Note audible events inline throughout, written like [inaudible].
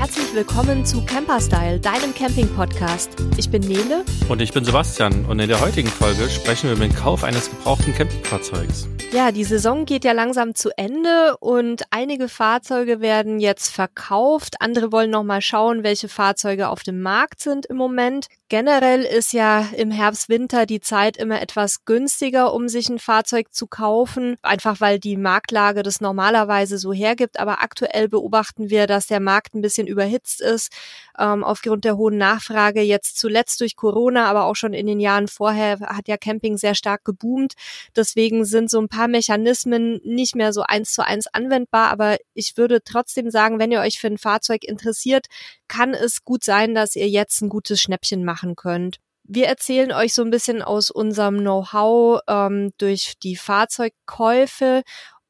herzlich willkommen zu Camperstyle, deinem Camping-Podcast. Ich bin Nele. Und ich bin Sebastian. Und in der heutigen Folge sprechen wir über den Kauf eines gebrauchten Campingfahrzeugs. Ja, die Saison geht ja langsam zu Ende und einige Fahrzeuge werden jetzt verkauft. Andere wollen noch mal schauen, welche Fahrzeuge auf dem Markt sind im Moment. Generell ist ja im Herbst, Winter die Zeit immer etwas günstiger, um sich ein Fahrzeug zu kaufen. Einfach weil die Marktlage das normalerweise so hergibt. Aber aktuell beobachten wir, dass der Markt ein bisschen überhitzt ist, ähm, aufgrund der hohen Nachfrage. Jetzt zuletzt durch Corona, aber auch schon in den Jahren vorher hat ja Camping sehr stark geboomt. Deswegen sind so ein paar paar Mechanismen nicht mehr so eins zu eins anwendbar, aber ich würde trotzdem sagen, wenn ihr euch für ein Fahrzeug interessiert, kann es gut sein, dass ihr jetzt ein gutes Schnäppchen machen könnt. Wir erzählen euch so ein bisschen aus unserem Know-how ähm, durch die Fahrzeugkäufe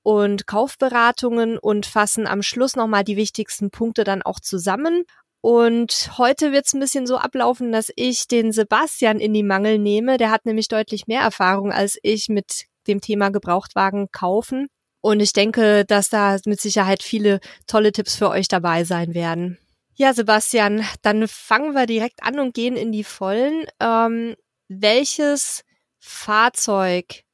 und Kaufberatungen und fassen am Schluss nochmal die wichtigsten Punkte dann auch zusammen. Und heute wird es ein bisschen so ablaufen, dass ich den Sebastian in die Mangel nehme. Der hat nämlich deutlich mehr Erfahrung als ich mit dem Thema Gebrauchtwagen kaufen. Und ich denke, dass da mit Sicherheit viele tolle Tipps für euch dabei sein werden. Ja, Sebastian, dann fangen wir direkt an und gehen in die Vollen. Ähm, welches Fahrzeug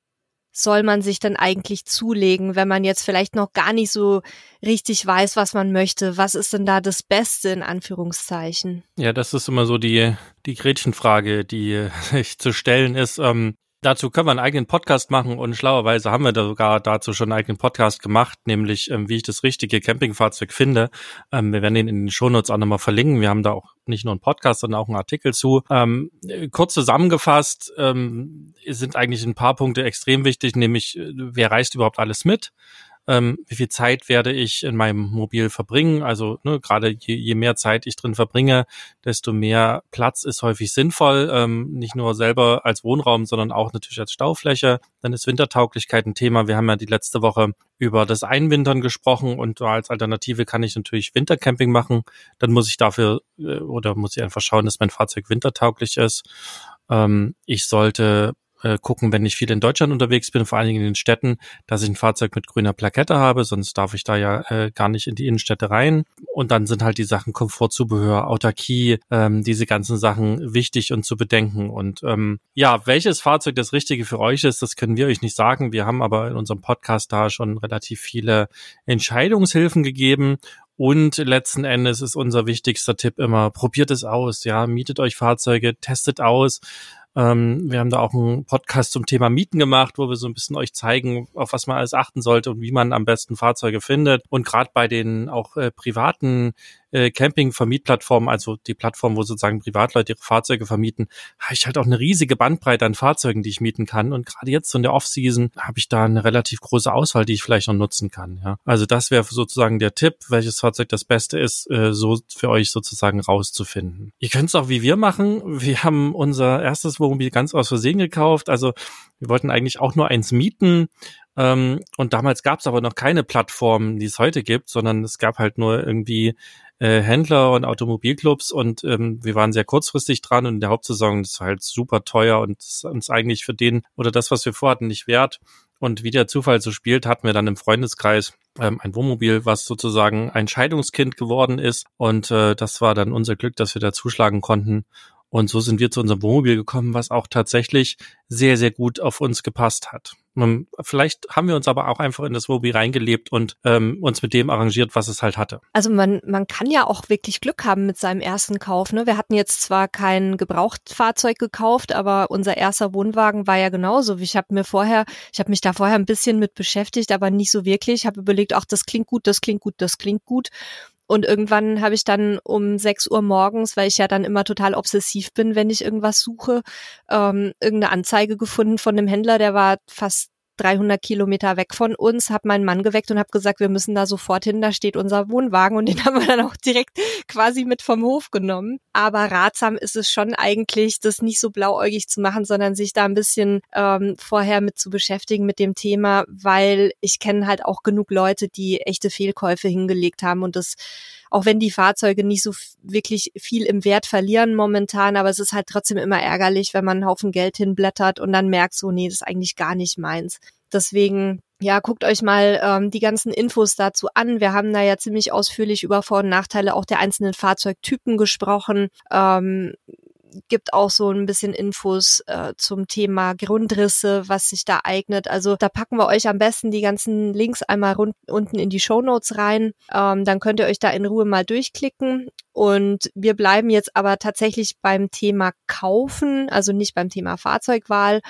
soll man sich denn eigentlich zulegen, wenn man jetzt vielleicht noch gar nicht so richtig weiß, was man möchte? Was ist denn da das Beste in Anführungszeichen? Ja, das ist immer so die, die Gretchenfrage, die [laughs] sich zu stellen ist. Ähm, Dazu können wir einen eigenen Podcast machen und schlauerweise haben wir da sogar dazu schon einen eigenen Podcast gemacht, nämlich ähm, wie ich das richtige Campingfahrzeug finde. Ähm, wir werden den in den Shownotes auch nochmal verlinken. Wir haben da auch nicht nur einen Podcast, sondern auch einen Artikel zu. Ähm, kurz zusammengefasst ähm, sind eigentlich ein paar Punkte extrem wichtig, nämlich äh, wer reist überhaupt alles mit? Ähm, wie viel Zeit werde ich in meinem Mobil verbringen. Also ne, gerade je, je mehr Zeit ich drin verbringe, desto mehr Platz ist häufig sinnvoll, ähm, nicht nur selber als Wohnraum, sondern auch natürlich als Staufläche. Dann ist Wintertauglichkeit ein Thema. Wir haben ja die letzte Woche über das Einwintern gesprochen und als Alternative kann ich natürlich Wintercamping machen. Dann muss ich dafür äh, oder muss ich einfach schauen, dass mein Fahrzeug wintertauglich ist. Ähm, ich sollte äh, gucken, wenn ich viel in Deutschland unterwegs bin, vor allen Dingen in den Städten, dass ich ein Fahrzeug mit grüner Plakette habe, sonst darf ich da ja äh, gar nicht in die Innenstädte rein. Und dann sind halt die Sachen Komfortzubehör, Autarkie, ähm, diese ganzen Sachen wichtig und zu bedenken. Und ähm, ja, welches Fahrzeug das Richtige für euch ist, das können wir euch nicht sagen. Wir haben aber in unserem Podcast da schon relativ viele Entscheidungshilfen gegeben und letzten Endes ist unser wichtigster Tipp immer, probiert es aus, ja, mietet euch Fahrzeuge, testet aus, ähm, wir haben da auch einen Podcast zum Thema Mieten gemacht, wo wir so ein bisschen euch zeigen, auf was man alles achten sollte und wie man am besten Fahrzeuge findet. Und gerade bei den auch äh, privaten äh, Camping-Vermietplattformen, also die Plattform, wo sozusagen Privatleute ihre Fahrzeuge vermieten, habe ich halt auch eine riesige Bandbreite an Fahrzeugen, die ich mieten kann. Und gerade jetzt so in der Off-Season habe ich da eine relativ große Auswahl, die ich vielleicht noch nutzen kann. Ja. Also das wäre sozusagen der Tipp, welches Fahrzeug das Beste ist, äh, so für euch sozusagen rauszufinden. Ihr könnt es auch wie wir machen. Wir haben unser erstes Wohnmobil ganz aus Versehen gekauft. Also wir wollten eigentlich auch nur eins mieten ähm, und damals gab es aber noch keine Plattform, die es heute gibt, sondern es gab halt nur irgendwie äh, Händler und Automobilclubs und ähm, wir waren sehr kurzfristig dran und in der Hauptsaison, war halt super teuer und uns eigentlich für den oder das, was wir vorhatten, nicht wert. Und wie der Zufall so spielt, hatten wir dann im Freundeskreis ähm, ein Wohnmobil, was sozusagen ein Scheidungskind geworden ist. Und äh, das war dann unser Glück, dass wir da zuschlagen konnten. Und so sind wir zu unserem Wohnmobil gekommen, was auch tatsächlich sehr, sehr gut auf uns gepasst hat. Vielleicht haben wir uns aber auch einfach in das Wobi reingelebt und ähm, uns mit dem arrangiert, was es halt hatte. Also man, man kann ja auch wirklich Glück haben mit seinem ersten Kauf. Ne? Wir hatten jetzt zwar kein Gebrauchtfahrzeug gekauft, aber unser erster Wohnwagen war ja genauso. Ich habe mir vorher, ich habe mich da vorher ein bisschen mit beschäftigt, aber nicht so wirklich. Ich habe überlegt, ach, das klingt gut, das klingt gut, das klingt gut. Und irgendwann habe ich dann um 6 Uhr morgens, weil ich ja dann immer total obsessiv bin, wenn ich irgendwas suche, ähm, irgendeine Anzeige gefunden von einem Händler, der war fast 300 Kilometer weg von uns, habe meinen Mann geweckt und habe gesagt, wir müssen da sofort hin, da steht unser Wohnwagen und [laughs] den haben wir dann auch direkt quasi mit vom Hof genommen. Aber ratsam ist es schon eigentlich, das nicht so blauäugig zu machen, sondern sich da ein bisschen ähm, vorher mit zu beschäftigen mit dem Thema, weil ich kenne halt auch genug Leute, die echte Fehlkäufe hingelegt haben und das auch wenn die Fahrzeuge nicht so wirklich viel im Wert verlieren momentan, aber es ist halt trotzdem immer ärgerlich, wenn man einen Haufen Geld hinblättert und dann merkt so, nee, das ist eigentlich gar nicht meins. Deswegen ja, guckt euch mal ähm, die ganzen Infos dazu an. Wir haben da ja ziemlich ausführlich über Vor- und Nachteile auch der einzelnen Fahrzeugtypen gesprochen. Ähm, gibt auch so ein bisschen Infos äh, zum Thema Grundrisse, was sich da eignet. Also da packen wir euch am besten die ganzen Links einmal rund, unten in die Show Notes rein. Ähm, dann könnt ihr euch da in Ruhe mal durchklicken. Und wir bleiben jetzt aber tatsächlich beim Thema Kaufen, also nicht beim Thema Fahrzeugwahl.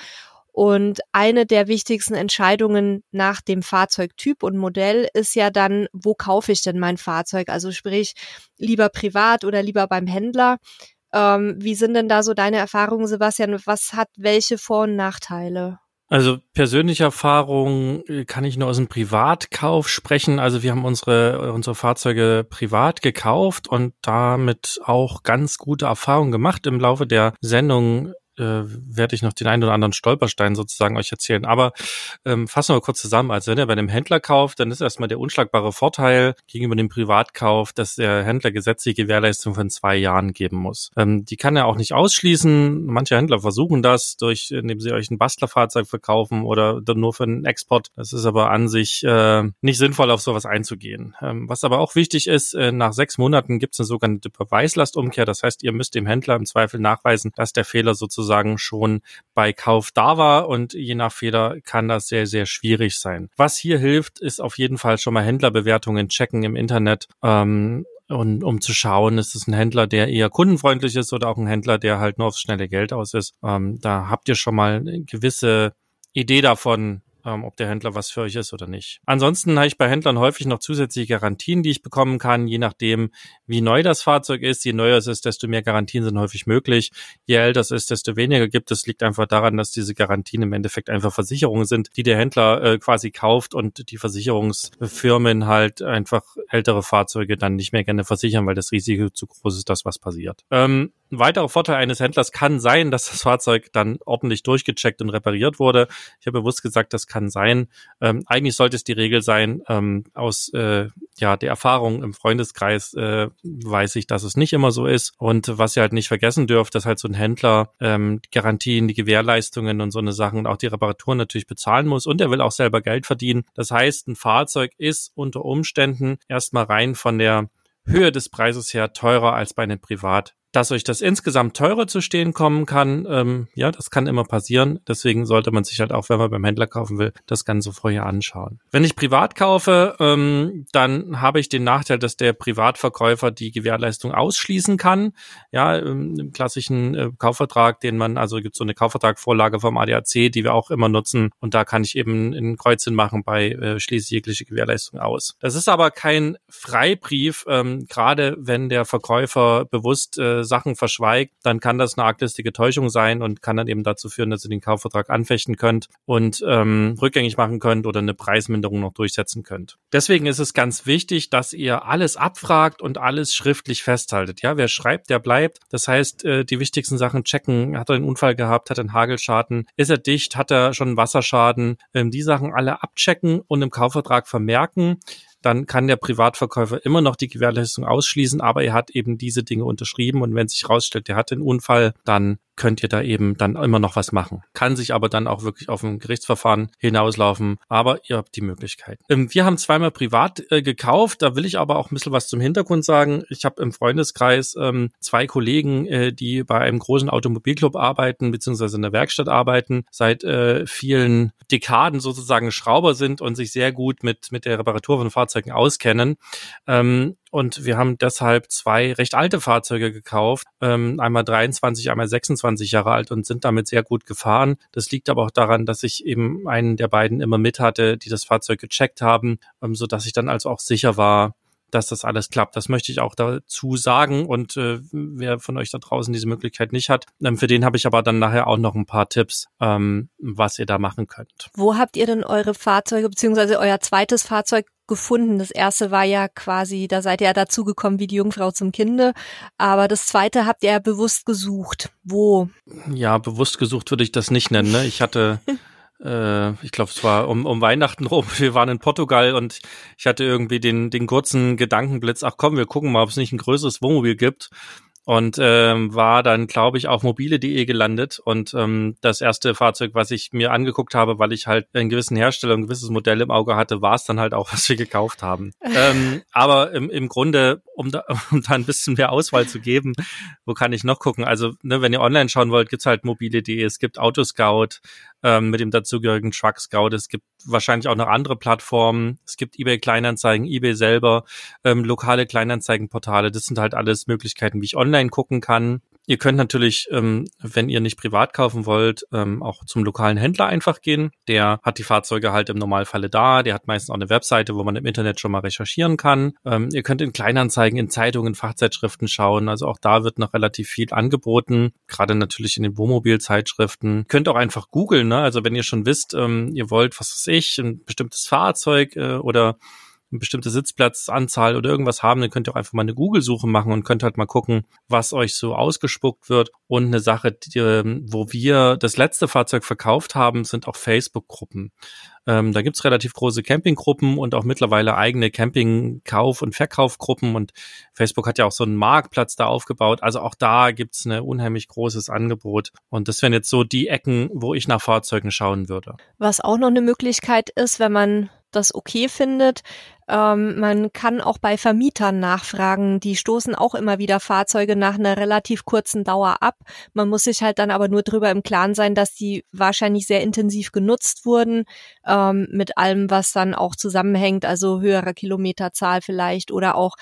Und eine der wichtigsten Entscheidungen nach dem Fahrzeugtyp und Modell ist ja dann, wo kaufe ich denn mein Fahrzeug? Also sprich, lieber privat oder lieber beim Händler. Ähm, wie sind denn da so deine Erfahrungen, Sebastian? Was hat welche Vor- und Nachteile? Also persönliche Erfahrung äh, kann ich nur aus dem Privatkauf sprechen. Also wir haben unsere, unsere Fahrzeuge privat gekauft und damit auch ganz gute Erfahrungen gemacht. Im Laufe der Sendung äh, werde ich noch den einen oder anderen Stolperstein sozusagen euch erzählen. Aber ähm, fassen wir kurz zusammen. Also wenn ihr bei einem Händler kauft, dann ist erstmal der unschlagbare Vorteil gegenüber dem Privatkauf, dass der Händler gesetzliche Gewährleistung von zwei Jahren geben muss. Ähm, die kann er auch nicht ausschließen. Manche Händler versuchen das, durch, indem sie euch ein Bastlerfahrzeug verkaufen oder nur für einen Export. Das ist aber an sich äh, nicht sinnvoll, auf sowas einzugehen. Ähm, was aber auch wichtig ist, äh, nach sechs Monaten gibt es eine sogenannte Beweislastumkehr. Das heißt, ihr müsst dem Händler im Zweifel nachweisen, dass der Fehler sozusagen sozusagen schon bei Kauf da war und je nach Fehler kann das sehr, sehr schwierig sein. Was hier hilft, ist auf jeden Fall schon mal Händlerbewertungen checken im Internet. Ähm, und um zu schauen, ist es ein Händler, der eher kundenfreundlich ist oder auch ein Händler, der halt nur aufs schnelle Geld aus ist. Ähm, da habt ihr schon mal eine gewisse Idee davon, ähm, ob der Händler was für euch ist oder nicht. Ansonsten habe ich bei Händlern häufig noch zusätzliche Garantien, die ich bekommen kann, je nachdem, wie neu das Fahrzeug ist. Je neuer es ist, desto mehr Garantien sind häufig möglich. Je älter es ist, desto weniger gibt es. Liegt einfach daran, dass diese Garantien im Endeffekt einfach Versicherungen sind, die der Händler äh, quasi kauft und die Versicherungsfirmen halt einfach ältere Fahrzeuge dann nicht mehr gerne versichern, weil das Risiko zu groß ist, dass was passiert. Ähm, ein weiterer Vorteil eines Händlers kann sein, dass das Fahrzeug dann ordentlich durchgecheckt und repariert wurde. Ich habe bewusst gesagt, das kann sein. Ähm, eigentlich sollte es die Regel sein. Ähm, aus äh, ja der Erfahrung im Freundeskreis äh, weiß ich, dass es nicht immer so ist. Und was ihr halt nicht vergessen dürft, dass halt so ein Händler ähm, Garantien, die Gewährleistungen und so eine Sachen und auch die Reparaturen natürlich bezahlen muss. Und er will auch selber Geld verdienen. Das heißt, ein Fahrzeug ist unter Umständen erstmal rein von der Höhe des Preises her teurer als bei einem Privat dass euch das insgesamt teurer zu stehen kommen kann, ähm, ja, das kann immer passieren. Deswegen sollte man sich halt auch, wenn man beim Händler kaufen will, das Ganze vorher anschauen. Wenn ich privat kaufe, ähm, dann habe ich den Nachteil, dass der Privatverkäufer die Gewährleistung ausschließen kann. Ja, im klassischen äh, Kaufvertrag, den man, also gibt so eine Kaufvertragvorlage vom ADAC, die wir auch immer nutzen. Und da kann ich eben ein Kreuzchen machen bei äh, schließe jegliche Gewährleistung aus. Das ist aber kein Freibrief, ähm, gerade wenn der Verkäufer bewusst äh, Sachen verschweigt, dann kann das eine arglistige Täuschung sein und kann dann eben dazu führen, dass ihr den Kaufvertrag anfechten könnt und ähm, rückgängig machen könnt oder eine Preisminderung noch durchsetzen könnt. Deswegen ist es ganz wichtig, dass ihr alles abfragt und alles schriftlich festhaltet. Ja, wer schreibt, der bleibt. Das heißt, äh, die wichtigsten Sachen checken. Hat er einen Unfall gehabt? Hat er einen Hagelschaden? Ist er dicht? Hat er schon einen Wasserschaden? Ähm, die Sachen alle abchecken und im Kaufvertrag vermerken dann kann der Privatverkäufer immer noch die Gewährleistung ausschließen, aber er hat eben diese Dinge unterschrieben und wenn sich herausstellt, der hat den Unfall, dann könnt ihr da eben dann immer noch was machen. Kann sich aber dann auch wirklich auf ein Gerichtsverfahren hinauslaufen, aber ihr habt die Möglichkeit. Ähm, wir haben zweimal privat äh, gekauft, da will ich aber auch ein bisschen was zum Hintergrund sagen. Ich habe im Freundeskreis ähm, zwei Kollegen, äh, die bei einem großen Automobilclub arbeiten, beziehungsweise in der Werkstatt arbeiten, seit äh, vielen Dekaden sozusagen Schrauber sind und sich sehr gut mit, mit der Reparatur von Fahrzeugen auskennen. Ähm, und wir haben deshalb zwei recht alte Fahrzeuge gekauft, ähm, einmal 23, einmal 26 Jahre alt und sind damit sehr gut gefahren. Das liegt aber auch daran, dass ich eben einen der beiden immer mit hatte, die das Fahrzeug gecheckt haben, ähm, so dass ich dann also auch sicher war, dass das alles klappt. Das möchte ich auch dazu sagen. Und äh, wer von euch da draußen diese Möglichkeit nicht hat, ähm, für den habe ich aber dann nachher auch noch ein paar Tipps, ähm, was ihr da machen könnt. Wo habt ihr denn eure Fahrzeuge beziehungsweise euer zweites Fahrzeug gefunden? Das erste war ja quasi, da seid ihr ja dazugekommen wie die Jungfrau zum Kinde. Aber das zweite habt ihr ja bewusst gesucht. Wo? Ja, bewusst gesucht würde ich das nicht nennen. Ne? Ich hatte [laughs] äh, ich glaube, es war um, um Weihnachten rum. [laughs] Wir waren in Portugal und ich hatte irgendwie den, den kurzen Gedankenblitz, ach komm, wir gucken mal, ob es nicht ein größeres Wohnmobil gibt. Und ähm, war dann, glaube ich, auf mobile.de gelandet. Und ähm, das erste Fahrzeug, was ich mir angeguckt habe, weil ich halt einen gewissen Hersteller, ein gewisses Modell im Auge hatte, war es dann halt auch, [laughs] was wir gekauft haben. ähm, aber im, im Grunde, um da, [laughs] um da ein bisschen mehr Auswahl zu geben, wo kann ich noch gucken? Also, ne, wenn ihr online schauen wollt, gibt's halt mobile.de, es gibt Autoscout, ähm, mit dem dazugehörigen Truck Scout. Es gibt wahrscheinlich auch noch andere Plattformen. Es gibt eBay Kleinanzeigen, eBay selber, ähm, lokale Kleinanzeigenportale. Das sind halt alles Möglichkeiten, wie ich online gucken kann. Ihr könnt natürlich, ähm, wenn ihr nicht privat kaufen wollt, ähm, auch zum lokalen Händler einfach gehen. Der hat die Fahrzeuge halt im Normalfalle da. Der hat meistens auch eine Webseite, wo man im Internet schon mal recherchieren kann. Ähm, ihr könnt in Kleinanzeigen, in Zeitungen, Fachzeitschriften schauen. Also auch da wird noch relativ viel angeboten. Gerade natürlich in den Wohnmobilzeitschriften. Könnt auch einfach googeln. Ne? Also wenn ihr schon wisst, ähm, ihr wollt, was weiß ich, ein bestimmtes Fahrzeug äh, oder eine bestimmte Sitzplatzanzahl oder irgendwas haben, dann könnt ihr auch einfach mal eine Google-Suche machen und könnt halt mal gucken, was euch so ausgespuckt wird. Und eine Sache, die, ähm, wo wir das letzte Fahrzeug verkauft haben, sind auch Facebook-Gruppen. Ähm, da gibt's relativ große Campinggruppen und auch mittlerweile eigene Camping-Kauf- und Verkaufgruppen. Und Facebook hat ja auch so einen Marktplatz da aufgebaut. Also auch da gibt's ein unheimlich großes Angebot. Und das wären jetzt so die Ecken, wo ich nach Fahrzeugen schauen würde. Was auch noch eine Möglichkeit ist, wenn man das okay findet. Ähm, man kann auch bei Vermietern nachfragen. Die stoßen auch immer wieder Fahrzeuge nach einer relativ kurzen Dauer ab. Man muss sich halt dann aber nur drüber im Klaren sein, dass die wahrscheinlich sehr intensiv genutzt wurden, ähm, mit allem, was dann auch zusammenhängt, also höherer Kilometerzahl vielleicht oder auch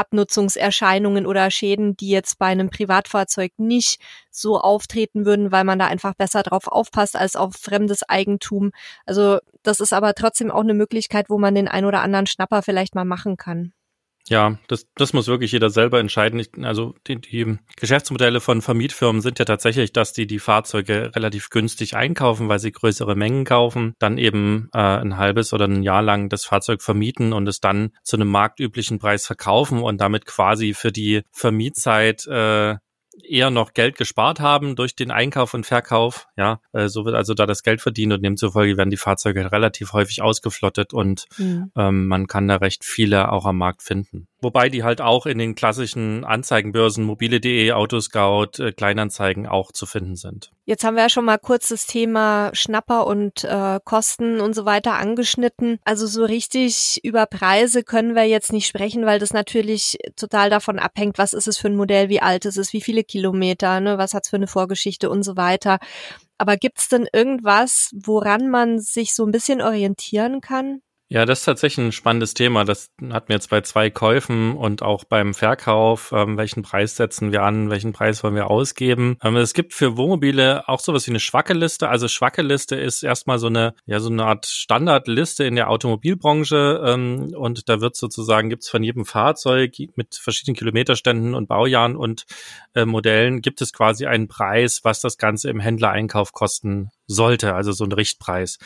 Abnutzungserscheinungen oder Schäden, die jetzt bei einem Privatfahrzeug nicht so auftreten würden, weil man da einfach besser drauf aufpasst als auf fremdes Eigentum. Also das ist aber trotzdem auch eine Möglichkeit, wo man den ein oder anderen Schnapper vielleicht mal machen kann. Ja, das, das muss wirklich jeder selber entscheiden. Ich, also die, die Geschäftsmodelle von Vermietfirmen sind ja tatsächlich, dass die die Fahrzeuge relativ günstig einkaufen, weil sie größere Mengen kaufen, dann eben äh, ein halbes oder ein Jahr lang das Fahrzeug vermieten und es dann zu einem marktüblichen Preis verkaufen und damit quasi für die Vermietzeit äh, eher noch Geld gespart haben durch den Einkauf und Verkauf. Ja, äh, so wird also da das Geld verdient und demzufolge werden die Fahrzeuge relativ häufig ausgeflottet und mhm. ähm, man kann da recht viele auch am Markt finden. Wobei die halt auch in den klassischen Anzeigenbörsen mobile.de, Autoscout, äh, Kleinanzeigen auch zu finden sind. Jetzt haben wir ja schon mal kurz das Thema Schnapper und äh, Kosten und so weiter angeschnitten. Also so richtig über Preise können wir jetzt nicht sprechen, weil das natürlich total davon abhängt, was ist es für ein Modell, wie alt ist es, wie viele Kilometer, ne, was hat's für eine Vorgeschichte und so weiter. Aber gibt's denn irgendwas, woran man sich so ein bisschen orientieren kann? Ja, das ist tatsächlich ein spannendes Thema. Das hatten wir jetzt bei zwei Käufen und auch beim Verkauf. Ähm, welchen Preis setzen wir an? Welchen Preis wollen wir ausgeben? Ähm, es gibt für Wohnmobile auch sowas wie eine Schwacke-Liste. Also Schwacke-Liste ist erstmal so eine, ja, so eine Art Standardliste in der Automobilbranche. Ähm, und da wird sozusagen, gibt's von jedem Fahrzeug mit verschiedenen Kilometerständen und Baujahren und äh, Modellen gibt es quasi einen Preis, was das Ganze im Händlereinkauf kosten sollte, also so ein Richtpreis.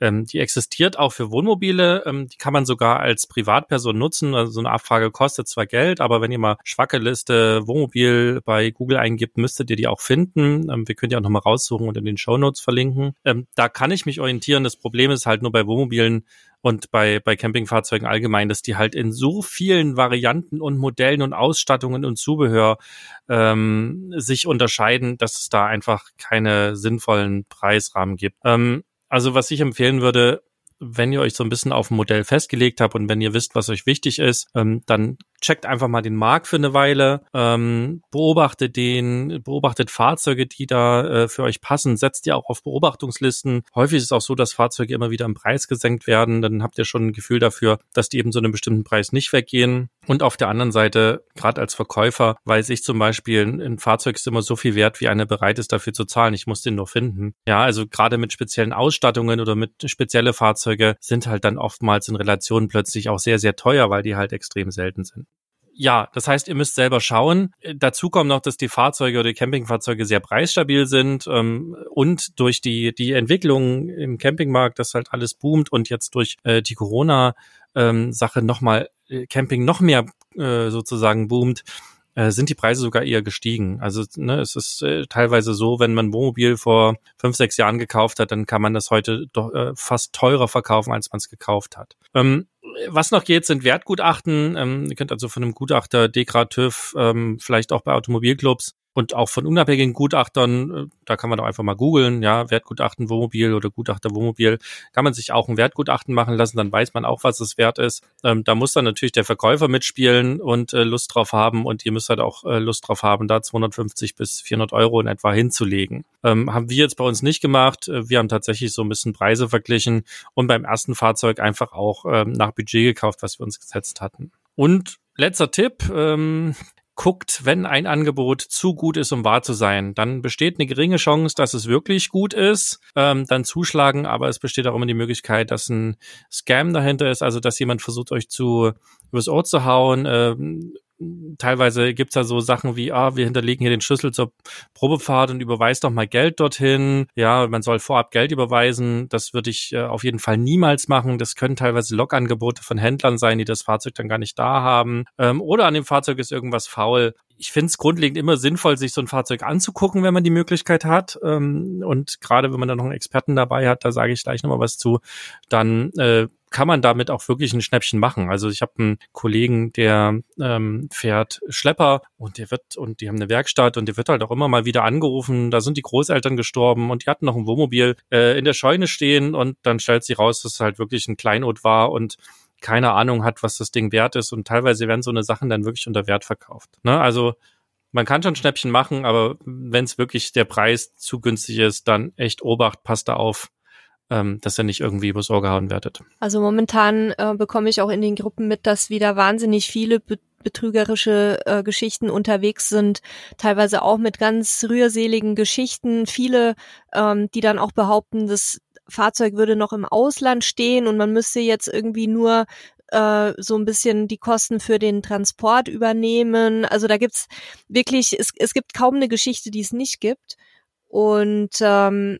Ähm, die existiert auch für Wohnmobile, ähm, die kann man sogar als Privatperson nutzen. Also so eine Abfrage kostet zwar Geld, aber wenn ihr mal schwacke Liste Wohnmobil bei Google eingibt, müsstet ihr die auch finden. Ähm, wir können die auch nochmal raussuchen und in den Show Notes verlinken. Ähm, da kann ich mich orientieren. Das Problem ist halt nur bei Wohnmobilen, und bei, bei Campingfahrzeugen allgemein, dass die halt in so vielen Varianten und Modellen und Ausstattungen und Zubehör ähm, sich unterscheiden, dass es da einfach keine sinnvollen Preisrahmen gibt. Ähm, also was ich empfehlen würde, wenn ihr euch so ein bisschen auf ein Modell festgelegt habt und wenn ihr wisst, was euch wichtig ist, ähm, dann checkt einfach mal den Markt für eine Weile, ähm, beobachtet den, beobachtet Fahrzeuge, die da äh, für euch passen, setzt ihr auch auf Beobachtungslisten. Häufig ist es auch so, dass Fahrzeuge immer wieder im Preis gesenkt werden. Dann habt ihr schon ein Gefühl dafür, dass die eben so einen bestimmten Preis nicht weggehen. Und auf der anderen Seite, gerade als Verkäufer, weiß ich zum Beispiel, ein Fahrzeug ist immer so viel wert, wie einer bereit ist, dafür zu zahlen. Ich muss den nur finden. Ja, also gerade mit speziellen Ausstattungen oder mit spezielle Fahrzeuge sind halt dann oftmals in Relation plötzlich auch sehr, sehr teuer, weil die halt extrem selten sind ja, das heißt, ihr müsst selber schauen. Dazu kommt noch, dass die Fahrzeuge oder die Campingfahrzeuge sehr preisstabil sind ähm, und durch die die Entwicklung im Campingmarkt, das halt alles boomt und jetzt durch äh, die Corona ähm, nochmal äh, Camping noch mehr äh, sozusagen boomt, äh, sind die Preise sogar eher gestiegen. Also ne, es ist äh, teilweise so, wenn man Wohnmobil vor fünf, sechs Jahren gekauft hat, dann kann man das heute doch äh, fast teurer verkaufen, als man es gekauft hat. Ähm, was noch geht, sind Wertgutachten. Ähm, ihr könnt also von einem Gutachter, Dekra, TÜV, ähm, vielleicht auch bei Automobilclubs und auch von unabhängigen Gutachtern, äh, da kann man doch einfach mal googeln, ja, Wertgutachten Wohnmobil oder Gutachter Wohnmobil, kann man sich auch ein Wertgutachten machen lassen, dann weiß man auch, was es wert ist. Ähm, da muss dann natürlich der Verkäufer mitspielen und äh, Lust drauf haben und ihr müsst halt auch äh, Lust drauf haben, da 250 bis 400 Euro in etwa hinzulegen. Ähm, haben wir jetzt bei uns nicht gemacht. Äh, wir haben tatsächlich so ein bisschen Preise verglichen und beim ersten Fahrzeug einfach auch ähm, nach Budget gekauft, was wir uns gesetzt hatten. Und letzter Tipp, ähm, guckt, wenn ein Angebot zu gut ist, um wahr zu sein, dann besteht eine geringe Chance, dass es wirklich gut ist, ähm, dann zuschlagen, aber es besteht auch immer die Möglichkeit, dass ein Scam dahinter ist, also dass jemand versucht, euch zu übers Ohr zu hauen, ähm, teilweise gibt's da so Sachen wie, ah, wir hinterlegen hier den Schlüssel zur Probefahrt und überweist doch mal Geld dorthin. Ja, man soll vorab Geld überweisen. Das würde ich äh, auf jeden Fall niemals machen. Das können teilweise Logangebote von Händlern sein, die das Fahrzeug dann gar nicht da haben. Ähm, oder an dem Fahrzeug ist irgendwas faul. Ich finde es grundlegend immer sinnvoll, sich so ein Fahrzeug anzugucken, wenn man die Möglichkeit hat. Ähm, und gerade wenn man da noch einen Experten dabei hat, da sage ich gleich nochmal was zu, dann äh, kann man damit auch wirklich ein Schnäppchen machen. Also ich habe einen Kollegen, der ähm, fährt Schlepper und der wird und die haben eine Werkstatt und der wird halt auch immer mal wieder angerufen. Da sind die Großeltern gestorben und die hatten noch ein Wohnmobil äh, in der Scheune stehen und dann stellt sich raus, dass es halt wirklich ein Kleinod war und keine Ahnung hat, was das Ding wert ist und teilweise werden so eine Sachen dann wirklich unter Wert verkauft. Ne? Also man kann schon Schnäppchen machen, aber wenn es wirklich der Preis zu günstig ist, dann echt Obacht, passt da auf ähm, dass er nicht irgendwie übers Ohr gehauen werdet. Also momentan äh, bekomme ich auch in den Gruppen mit, dass wieder wahnsinnig viele be betrügerische äh, Geschichten unterwegs sind, teilweise auch mit ganz rührseligen Geschichten. Viele, ähm, die dann auch behaupten, das Fahrzeug würde noch im Ausland stehen und man müsste jetzt irgendwie nur äh, so ein bisschen die Kosten für den Transport übernehmen. Also da gibt's wirklich, es, es gibt kaum eine Geschichte, die es nicht gibt. Und ähm,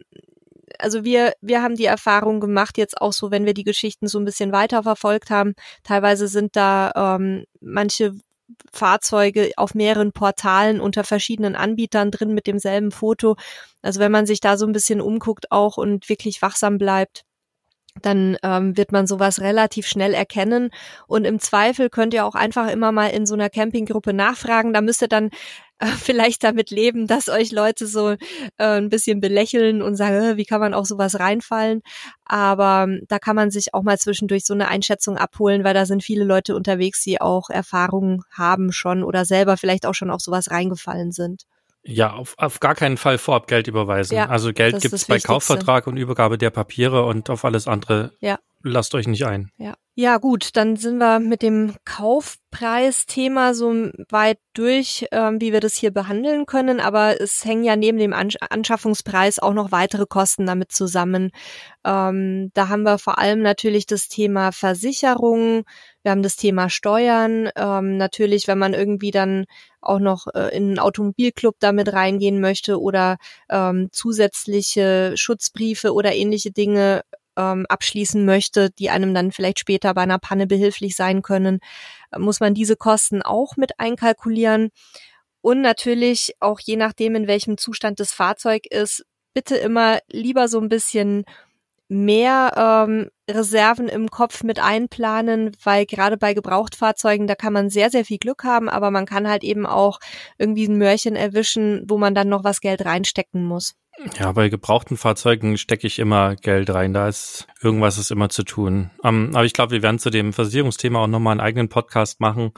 also wir, wir haben die Erfahrung gemacht, jetzt auch so, wenn wir die Geschichten so ein bisschen weiter verfolgt haben. Teilweise sind da ähm, manche Fahrzeuge auf mehreren Portalen unter verschiedenen Anbietern drin mit demselben Foto. Also wenn man sich da so ein bisschen umguckt auch und wirklich wachsam bleibt, dann ähm, wird man sowas relativ schnell erkennen. Und im Zweifel könnt ihr auch einfach immer mal in so einer Campinggruppe nachfragen. Da müsst ihr dann äh, vielleicht damit leben, dass euch Leute so äh, ein bisschen belächeln und sagen, äh, wie kann man auch sowas reinfallen. Aber ähm, da kann man sich auch mal zwischendurch so eine Einschätzung abholen, weil da sind viele Leute unterwegs, die auch Erfahrungen haben schon oder selber vielleicht auch schon auf sowas reingefallen sind. Ja, auf, auf gar keinen Fall vorab Geld überweisen. Ja, also Geld gibt's bei Kaufvertrag und Übergabe der Papiere und auf alles andere ja. lasst euch nicht ein. Ja. Ja, gut, dann sind wir mit dem Kaufpreisthema so weit durch, ähm, wie wir das hier behandeln können. Aber es hängen ja neben dem Ansch Anschaffungspreis auch noch weitere Kosten damit zusammen. Ähm, da haben wir vor allem natürlich das Thema Versicherung. Wir haben das Thema Steuern. Ähm, natürlich, wenn man irgendwie dann auch noch äh, in einen Automobilclub damit reingehen möchte oder ähm, zusätzliche Schutzbriefe oder ähnliche Dinge ähm, abschließen möchte, die einem dann vielleicht später bei einer Panne behilflich sein können, muss man diese Kosten auch mit einkalkulieren. Und natürlich auch je nachdem, in welchem Zustand das Fahrzeug ist, bitte immer lieber so ein bisschen mehr ähm, Reserven im Kopf mit einplanen, weil gerade bei Gebrauchtfahrzeugen, da kann man sehr, sehr viel Glück haben, aber man kann halt eben auch irgendwie ein Mörchen erwischen, wo man dann noch was Geld reinstecken muss. Ja, bei gebrauchten Fahrzeugen stecke ich immer Geld rein. Da ist irgendwas ist immer zu tun. Ähm, aber ich glaube, wir werden zu dem Versicherungsthema auch nochmal einen eigenen Podcast machen,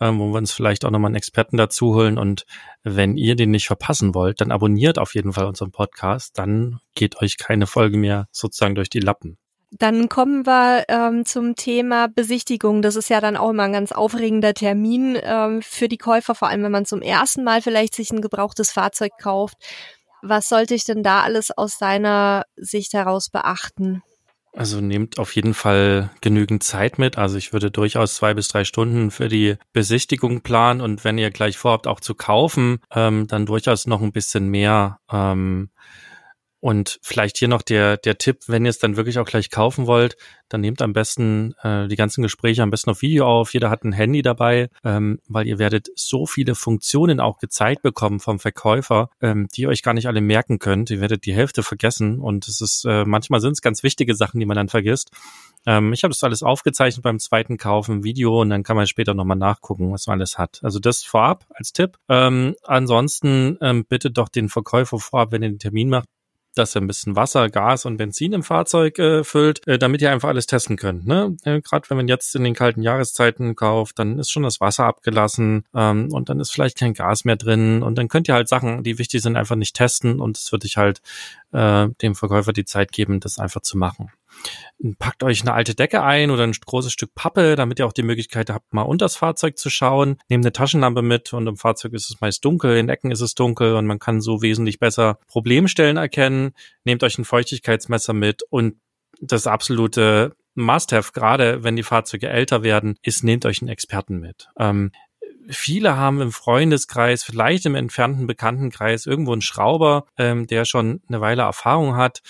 ähm, wo wir uns vielleicht auch nochmal einen Experten dazu holen. Und wenn ihr den nicht verpassen wollt, dann abonniert auf jeden Fall unseren Podcast. Dann geht euch keine Folge mehr sozusagen durch die Lappen. Dann kommen wir ähm, zum Thema Besichtigung. Das ist ja dann auch immer ein ganz aufregender Termin ähm, für die Käufer, vor allem wenn man zum ersten Mal vielleicht sich ein gebrauchtes Fahrzeug kauft. Was sollte ich denn da alles aus deiner Sicht heraus beachten? Also nehmt auf jeden Fall genügend Zeit mit. Also ich würde durchaus zwei bis drei Stunden für die Besichtigung planen und wenn ihr gleich vorhabt, auch zu kaufen, ähm, dann durchaus noch ein bisschen mehr. Ähm, und vielleicht hier noch der, der Tipp, wenn ihr es dann wirklich auch gleich kaufen wollt, dann nehmt am besten äh, die ganzen Gespräche am besten auf Video auf. Jeder hat ein Handy dabei, ähm, weil ihr werdet so viele Funktionen auch gezeigt bekommen vom Verkäufer, ähm, die ihr euch gar nicht alle merken könnt. Ihr werdet die Hälfte vergessen und es ist äh, manchmal sind es ganz wichtige Sachen, die man dann vergisst. Ähm, ich habe das alles aufgezeichnet beim zweiten Kauf im Video und dann kann man später nochmal nachgucken, was man alles hat. Also das vorab als Tipp. Ähm, ansonsten ähm, bitte doch den Verkäufer vorab, wenn ihr den Termin macht, dass er ein bisschen Wasser, Gas und Benzin im Fahrzeug äh, füllt, äh, damit ihr einfach alles testen könnt. Ne? Äh, Gerade wenn man jetzt in den kalten Jahreszeiten kauft, dann ist schon das Wasser abgelassen ähm, und dann ist vielleicht kein Gas mehr drin und dann könnt ihr halt Sachen, die wichtig sind, einfach nicht testen und es würde ich halt äh, dem Verkäufer die Zeit geben, das einfach zu machen. Packt euch eine alte Decke ein oder ein großes Stück Pappe, damit ihr auch die Möglichkeit habt, mal unter das Fahrzeug zu schauen. Nehmt eine Taschenlampe mit und im Fahrzeug ist es meist dunkel, in Ecken ist es dunkel und man kann so wesentlich besser Problemstellen erkennen. Nehmt euch ein Feuchtigkeitsmesser mit und das absolute Must-have, gerade wenn die Fahrzeuge älter werden, ist, nehmt euch einen Experten mit. Ähm, viele haben im Freundeskreis, vielleicht im entfernten Bekanntenkreis irgendwo einen Schrauber, ähm, der schon eine Weile Erfahrung hat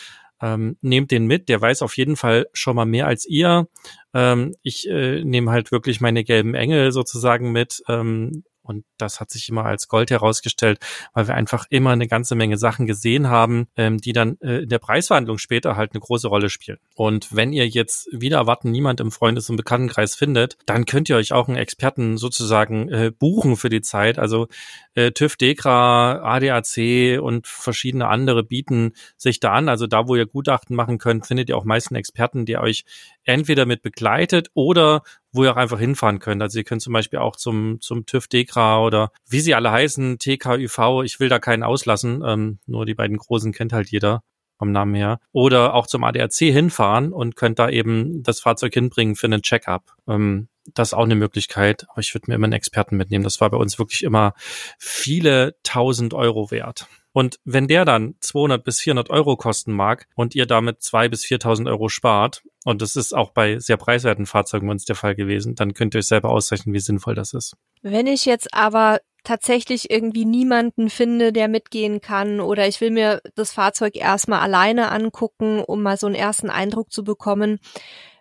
ähm, nehmt den mit, der weiß auf jeden Fall schon mal mehr als ihr. Ähm, ich äh, nehme halt wirklich meine gelben Engel sozusagen mit. Ähm, und das hat sich immer als Gold herausgestellt, weil wir einfach immer eine ganze Menge Sachen gesehen haben, ähm, die dann äh, in der Preisverhandlung später halt eine große Rolle spielen. Und wenn ihr jetzt wieder erwarten niemand im Freundes- und Bekanntenkreis findet, dann könnt ihr euch auch einen Experten sozusagen äh, buchen für die Zeit. Also äh, TÜV, DEKRA, ADAC und verschiedene andere bieten sich da an. Also da, wo ihr Gutachten machen könnt, findet ihr auch meist einen Experten, der euch entweder mit begleitet oder wo ihr auch einfach hinfahren könnt. Also ihr könnt zum Beispiel auch zum, zum TÜV, DEKRA oder wie sie alle heißen, TKÜV, ich will da keinen auslassen, ähm, nur die beiden großen kennt halt jeder vom Namen her. Oder auch zum ADAC hinfahren und könnt da eben das Fahrzeug hinbringen für einen Check-up. Ähm, das ist auch eine Möglichkeit, aber ich würde mir immer einen Experten mitnehmen. Das war bei uns wirklich immer viele tausend Euro wert. Und wenn der dann 200 bis 400 Euro kosten mag und ihr damit zwei bis 4.000 Euro spart, und das ist auch bei sehr preiswerten Fahrzeugen bei uns der Fall gewesen, dann könnt ihr euch selber ausrechnen, wie sinnvoll das ist. Wenn ich jetzt aber tatsächlich irgendwie niemanden finde, der mitgehen kann oder ich will mir das Fahrzeug erstmal alleine angucken, um mal so einen ersten Eindruck zu bekommen.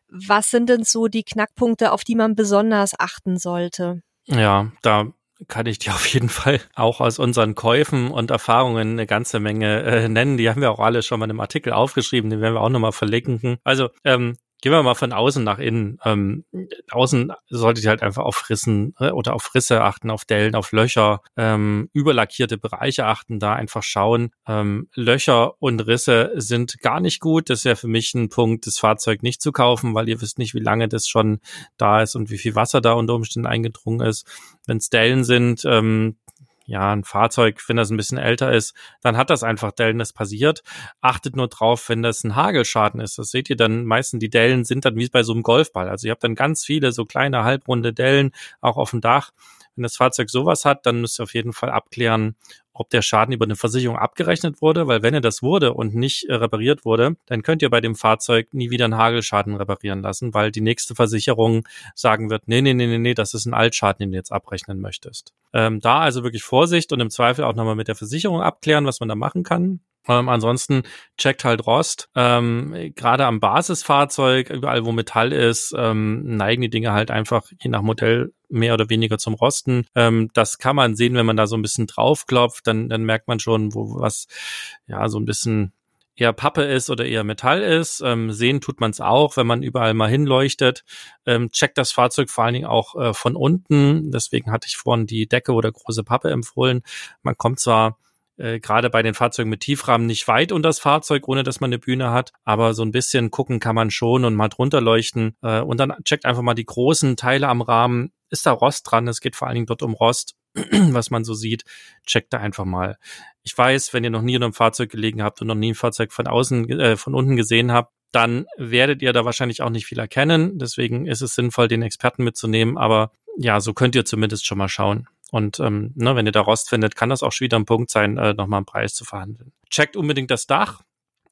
Was sind denn so die Knackpunkte, auf die man besonders achten sollte? Ja, da kann ich dir [laughs] auf jeden Fall auch aus unseren Käufen und Erfahrungen eine ganze Menge äh, nennen. Die haben wir auch alle schon mal in einem Artikel aufgeschrieben, den werden wir auch nochmal verlinken. Also ähm, gehen wir mal von außen nach innen. Ähm, außen solltet ihr halt einfach auf Rissen äh, oder auf Risse achten, auf Dellen, auf Löcher, ähm, überlackierte Bereiche achten, da einfach schauen. Ähm, Löcher und Risse sind gar nicht gut. Das wäre für mich ein Punkt, das Fahrzeug nicht zu kaufen, weil ihr wisst nicht, wie lange das schon da ist und wie viel Wasser da unter Umständen eingedrungen ist. Wenn es Dellen sind, ähm, ja, ein Fahrzeug, wenn das ein bisschen älter ist, dann hat das einfach Dellen, das passiert. Achtet nur drauf, wenn das ein Hagelschaden ist. Das seht ihr dann, meistens die Dellen sind dann wie bei so einem Golfball. Also ihr habt dann ganz viele so kleine halbrunde Dellen auch auf dem Dach. Wenn das Fahrzeug sowas hat, dann müsst ihr auf jeden Fall abklären, ob der Schaden über eine Versicherung abgerechnet wurde, weil wenn er das wurde und nicht äh, repariert wurde, dann könnt ihr bei dem Fahrzeug nie wieder einen Hagelschaden reparieren lassen, weil die nächste Versicherung sagen wird, nee, nee, nee, nee, nee, das ist ein Altschaden, den du jetzt abrechnen möchtest. Ähm, da also wirklich Vorsicht und im Zweifel auch nochmal mit der Versicherung abklären, was man da machen kann. Ähm, ansonsten checkt halt Rost. Ähm, Gerade am Basisfahrzeug, überall wo Metall ist, ähm, neigen die Dinge halt einfach je nach Modell mehr oder weniger zum Rosten. Ähm, das kann man sehen, wenn man da so ein bisschen draufklopft, dann, dann merkt man schon, wo was ja so ein bisschen eher Pappe ist oder eher Metall ist. Ähm, sehen tut man es auch, wenn man überall mal hinleuchtet. Ähm, checkt das Fahrzeug vor allen Dingen auch äh, von unten. Deswegen hatte ich vorhin die Decke oder große Pappe empfohlen. Man kommt zwar äh, gerade bei den Fahrzeugen mit Tiefrahmen nicht weit unter das Fahrzeug, ohne dass man eine Bühne hat. Aber so ein bisschen gucken kann man schon und mal drunter leuchten. Äh, und dann checkt einfach mal die großen Teile am Rahmen. Ist da Rost dran? Es geht vor allen Dingen dort um Rost, [clears throat] was man so sieht. Checkt da einfach mal. Ich weiß, wenn ihr noch nie in einem Fahrzeug gelegen habt und noch nie ein Fahrzeug von außen, äh, von unten gesehen habt, dann werdet ihr da wahrscheinlich auch nicht viel erkennen. Deswegen ist es sinnvoll, den Experten mitzunehmen. Aber ja, so könnt ihr zumindest schon mal schauen. Und ähm, ne, wenn ihr da Rost findet, kann das auch schon wieder ein Punkt sein, äh, nochmal einen Preis zu verhandeln. Checkt unbedingt das Dach.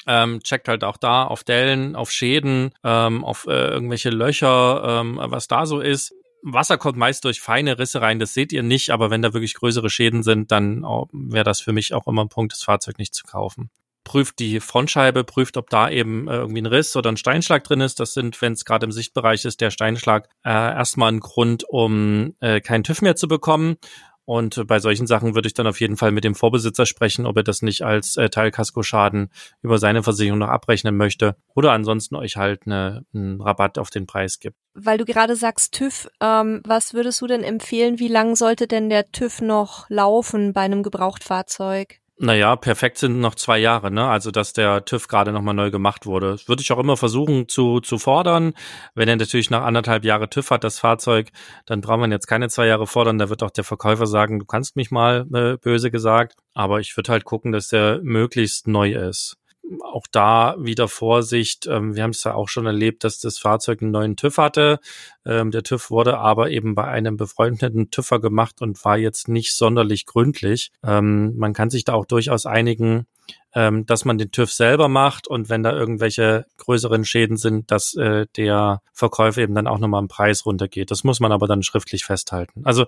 Ähm, checkt halt auch da auf Dellen, auf Schäden, ähm, auf äh, irgendwelche Löcher, ähm, was da so ist. Wasser kommt meist durch feine Risse rein, das seht ihr nicht, aber wenn da wirklich größere Schäden sind, dann oh, wäre das für mich auch immer ein Punkt, das Fahrzeug nicht zu kaufen. Prüft die Frontscheibe, prüft, ob da eben äh, irgendwie ein Riss oder ein Steinschlag drin ist. Das sind, wenn es gerade im Sichtbereich ist, der Steinschlag äh, erstmal ein Grund, um äh, keinen TÜV mehr zu bekommen. Und bei solchen Sachen würde ich dann auf jeden Fall mit dem Vorbesitzer sprechen, ob er das nicht als äh, Teilkaskoschaden über seine Versicherung noch abrechnen möchte oder ansonsten euch halt eine, einen Rabatt auf den Preis gibt. Weil du gerade sagst TÜV, ähm, was würdest du denn empfehlen? Wie lang sollte denn der TÜV noch laufen bei einem Gebrauchtfahrzeug? Naja, perfekt sind noch zwei Jahre, ne? Also, dass der TÜV gerade nochmal neu gemacht wurde. Das würde ich auch immer versuchen zu, zu fordern. Wenn er natürlich nach anderthalb Jahre TÜV hat, das Fahrzeug, dann braucht man jetzt keine zwei Jahre fordern. Da wird auch der Verkäufer sagen, du kannst mich mal, äh, böse gesagt. Aber ich würde halt gucken, dass der möglichst neu ist auch da wieder Vorsicht. Ähm, wir haben es ja auch schon erlebt, dass das Fahrzeug einen neuen TÜV hatte. Ähm, der TÜV wurde aber eben bei einem befreundeten TÜVer gemacht und war jetzt nicht sonderlich gründlich. Ähm, man kann sich da auch durchaus einigen, ähm, dass man den TÜV selber macht und wenn da irgendwelche größeren Schäden sind, dass äh, der Verkäufer eben dann auch nochmal im Preis runtergeht. Das muss man aber dann schriftlich festhalten. Also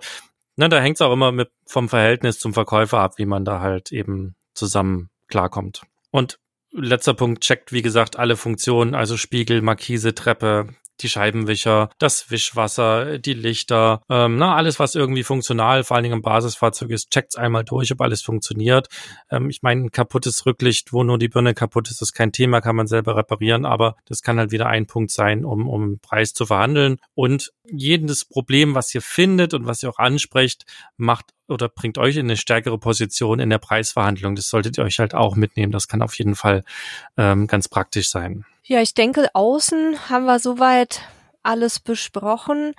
ne, da hängt es auch immer mit vom Verhältnis zum Verkäufer ab, wie man da halt eben zusammen klarkommt. Und letzter Punkt checkt, wie gesagt, alle Funktionen, also Spiegel, Markise, Treppe, die Scheibenwischer, das Wischwasser, die Lichter, ähm, na, alles, was irgendwie funktional, vor allen Dingen im Basisfahrzeug ist, checkt's einmal durch, ob alles funktioniert. Ähm, ich meine, ein kaputtes Rücklicht, wo nur die Birne kaputt ist, ist kein Thema, kann man selber reparieren, aber das kann halt wieder ein Punkt sein, um, um Preis zu verhandeln. Und jedes Problem, was ihr findet und was ihr auch ansprecht, macht oder bringt euch in eine stärkere Position in der Preisverhandlung. Das solltet ihr euch halt auch mitnehmen. Das kann auf jeden Fall ähm, ganz praktisch sein. Ja, ich denke, außen haben wir soweit alles besprochen.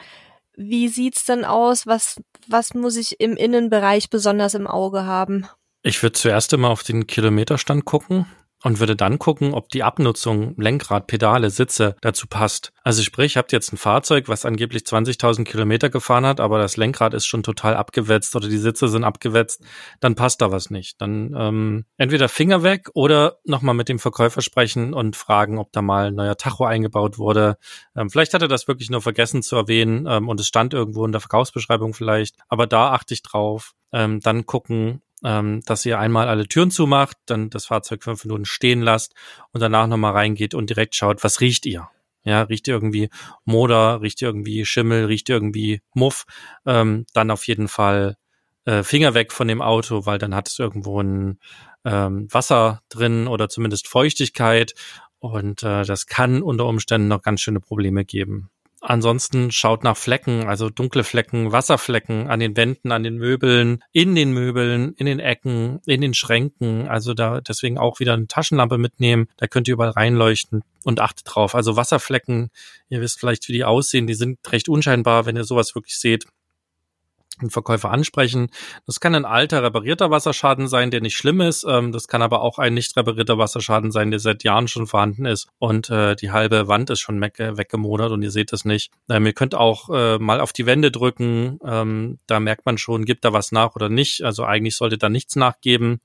Wie sieht's denn aus? Was, was muss ich im Innenbereich besonders im Auge haben? Ich würde zuerst immer auf den Kilometerstand gucken und würde dann gucken, ob die Abnutzung, Lenkrad, Pedale, Sitze dazu passt. Also sprich, habt jetzt ein Fahrzeug, was angeblich 20.000 Kilometer gefahren hat, aber das Lenkrad ist schon total abgewetzt oder die Sitze sind abgewetzt, dann passt da was nicht. Dann ähm, entweder Finger weg oder nochmal mit dem Verkäufer sprechen und fragen, ob da mal ein neuer Tacho eingebaut wurde. Ähm, vielleicht hat er das wirklich nur vergessen zu erwähnen ähm, und es stand irgendwo in der Verkaufsbeschreibung vielleicht, aber da achte ich drauf. Ähm, dann gucken, ähm, dass ihr einmal alle Türen zumacht, dann das Fahrzeug fünf Minuten stehen lasst und danach nochmal reingeht und direkt schaut, was riecht ihr? Ja, riecht ihr irgendwie Moder, riecht ihr irgendwie Schimmel, riecht ihr irgendwie Muff, ähm, dann auf jeden Fall äh, Finger weg von dem Auto, weil dann hat es irgendwo ein ähm, Wasser drin oder zumindest Feuchtigkeit und äh, das kann unter Umständen noch ganz schöne Probleme geben. Ansonsten schaut nach Flecken, also dunkle Flecken, Wasserflecken an den Wänden, an den Möbeln, in den Möbeln, in den Ecken, in den Schränken. Also da deswegen auch wieder eine Taschenlampe mitnehmen. Da könnt ihr überall reinleuchten und achtet drauf. Also Wasserflecken, ihr wisst vielleicht, wie die aussehen. Die sind recht unscheinbar, wenn ihr sowas wirklich seht einen Verkäufer ansprechen. Das kann ein alter reparierter Wasserschaden sein, der nicht schlimm ist. Ähm, das kann aber auch ein nicht reparierter Wasserschaden sein, der seit Jahren schon vorhanden ist und äh, die halbe Wand ist schon weggemodert und ihr seht es nicht. Ähm, ihr könnt auch äh, mal auf die Wände drücken. Ähm, da merkt man schon, gibt da was nach oder nicht. Also eigentlich sollte da nichts nachgeben.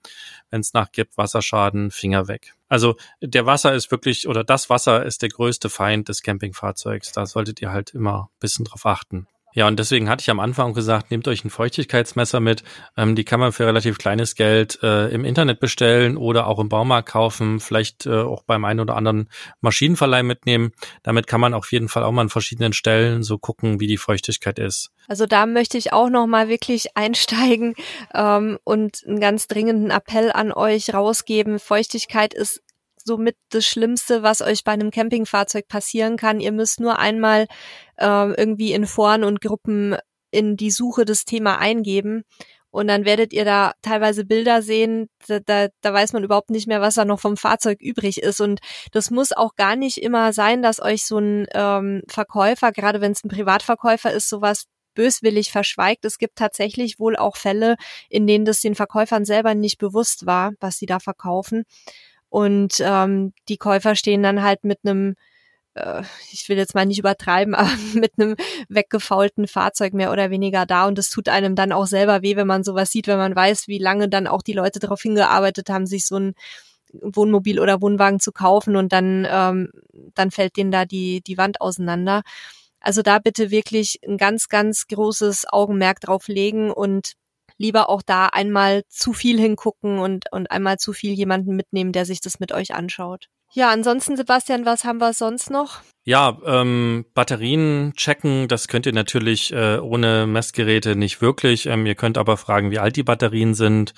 Wenn es nachgibt, Wasserschaden, Finger weg. Also der Wasser ist wirklich, oder das Wasser ist der größte Feind des Campingfahrzeugs. Da solltet ihr halt immer ein bisschen drauf achten. Ja, und deswegen hatte ich am Anfang gesagt, nehmt euch ein Feuchtigkeitsmesser mit. Ähm, die kann man für relativ kleines Geld äh, im Internet bestellen oder auch im Baumarkt kaufen, vielleicht äh, auch beim einen oder anderen Maschinenverleih mitnehmen. Damit kann man auf jeden Fall auch mal an verschiedenen Stellen so gucken, wie die Feuchtigkeit ist. Also da möchte ich auch noch mal wirklich einsteigen ähm, und einen ganz dringenden Appell an euch rausgeben. Feuchtigkeit ist somit das Schlimmste, was euch bei einem Campingfahrzeug passieren kann. Ihr müsst nur einmal äh, irgendwie in Foren und Gruppen in die Suche das Thema eingeben und dann werdet ihr da teilweise Bilder sehen, da, da, da weiß man überhaupt nicht mehr, was da noch vom Fahrzeug übrig ist. Und das muss auch gar nicht immer sein, dass euch so ein ähm, Verkäufer, gerade wenn es ein Privatverkäufer ist, sowas böswillig verschweigt. Es gibt tatsächlich wohl auch Fälle, in denen das den Verkäufern selber nicht bewusst war, was sie da verkaufen. Und ähm, die Käufer stehen dann halt mit einem, äh, ich will jetzt mal nicht übertreiben, [laughs] aber mit einem weggefaulten Fahrzeug mehr oder weniger da. Und das tut einem dann auch selber weh, wenn man sowas sieht, wenn man weiß, wie lange dann auch die Leute darauf hingearbeitet haben, sich so ein Wohnmobil oder Wohnwagen zu kaufen und dann, ähm, dann fällt denen da die, die Wand auseinander. Also da bitte wirklich ein ganz, ganz großes Augenmerk drauf legen und lieber auch da einmal zu viel hingucken und, und einmal zu viel jemanden mitnehmen, der sich das mit euch anschaut. Ja, ansonsten, Sebastian, was haben wir sonst noch? Ja, ähm, Batterien checken, das könnt ihr natürlich äh, ohne Messgeräte nicht wirklich. Ähm, ihr könnt aber fragen, wie alt die Batterien sind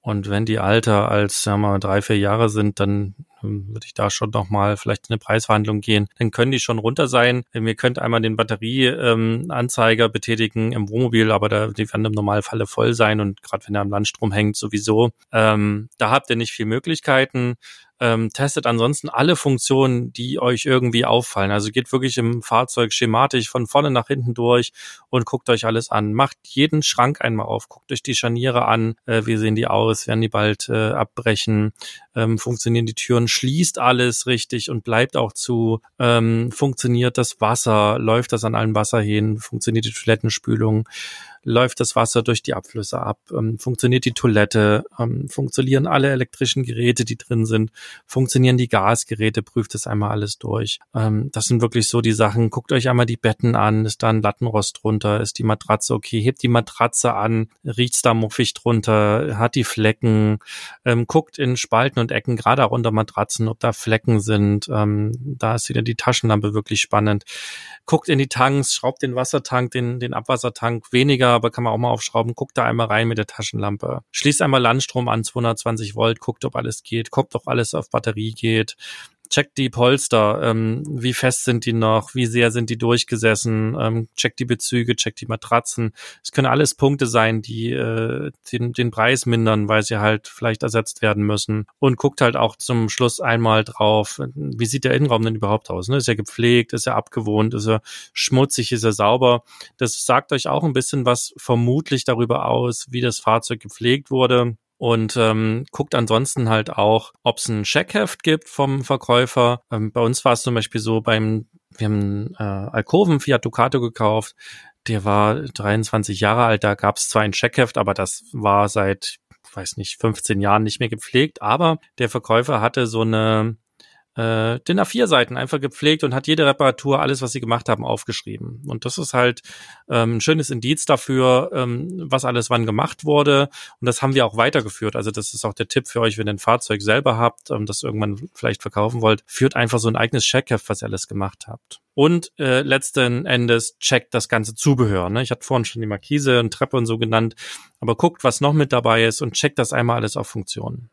und wenn die alter als sagen wir mal, drei, vier Jahre sind, dann würde ich da schon nochmal vielleicht in eine Preisverhandlung gehen. Dann können die schon runter sein. Ähm, ihr könnt einmal den Batterieanzeiger ähm, betätigen im Wohnmobil, aber da, die werden im Normalfalle voll sein und gerade wenn er am Landstrom hängt sowieso. Ähm, da habt ihr nicht viel Möglichkeiten. Ähm, testet ansonsten alle Funktionen, die euch irgendwie auffallen. Also geht wirklich im Fahrzeug schematisch von vorne nach hinten durch und guckt euch alles an. Macht jeden Schrank einmal auf, guckt euch die Scharniere an, äh, wie sehen die aus, werden die bald äh, abbrechen, ähm, funktionieren die Türen, schließt alles richtig und bleibt auch zu, ähm, funktioniert das Wasser, läuft das an allen Wasserhähnen, funktioniert die Toilettenspülung, läuft das Wasser durch die Abflüsse ab, ähm, funktioniert die Toilette, ähm, funktionieren alle elektrischen Geräte, die drin sind, funktionieren die Gasgeräte, prüft das einmal alles durch. Ähm, das sind wirklich so die Sachen. Guckt euch einmal die Betten an, ist da ein Lattenrost drunter, ist die Matratze okay, hebt die Matratze an, riecht's da muffig drunter, hat die Flecken, ähm, guckt in Spalten und Ecken, gerade auch unter Matratzen, ob da Flecken sind. Ähm, da ist wieder die Taschenlampe wirklich spannend. Guckt in die Tanks, schraubt den Wassertank, den, den Abwassertank weniger aber kann man auch mal aufschrauben. Guckt da einmal rein mit der Taschenlampe. Schließt einmal Landstrom an, 220 Volt, guckt, ob alles geht, guckt, ob alles auf Batterie geht checkt die Polster, ähm, wie fest sind die noch, wie sehr sind die durchgesessen, ähm, checkt die Bezüge, checkt die Matratzen. Es können alles Punkte sein, die äh, den, den Preis mindern, weil sie halt vielleicht ersetzt werden müssen. Und guckt halt auch zum Schluss einmal drauf, wie sieht der Innenraum denn überhaupt aus? Ne? Ist er gepflegt, ist er abgewohnt, ist er schmutzig, ist er sauber? Das sagt euch auch ein bisschen was vermutlich darüber aus, wie das Fahrzeug gepflegt wurde und ähm, guckt ansonsten halt auch, ob es ein Checkheft gibt vom Verkäufer. Ähm, bei uns war es zum Beispiel so beim, wir haben äh, Alkoven Fiat Ducato gekauft, der war 23 Jahre alt, da gab es zwar ein Checkheft, aber das war seit, weiß nicht, 15 Jahren nicht mehr gepflegt, aber der Verkäufer hatte so eine äh, DIN A4-Seiten einfach gepflegt und hat jede Reparatur, alles, was sie gemacht haben, aufgeschrieben. Und das ist halt ähm, ein schönes Indiz dafür, ähm, was alles wann gemacht wurde. Und das haben wir auch weitergeführt. Also das ist auch der Tipp für euch, wenn ihr ein Fahrzeug selber habt, ähm, das irgendwann vielleicht verkaufen wollt, führt einfach so ein eigenes Checkheft, was ihr alles gemacht habt. Und äh, letzten Endes checkt das ganze Zubehör. Ne? Ich hatte vorhin schon die Markise und Treppe und so genannt, aber guckt, was noch mit dabei ist und checkt das einmal alles auf Funktionen.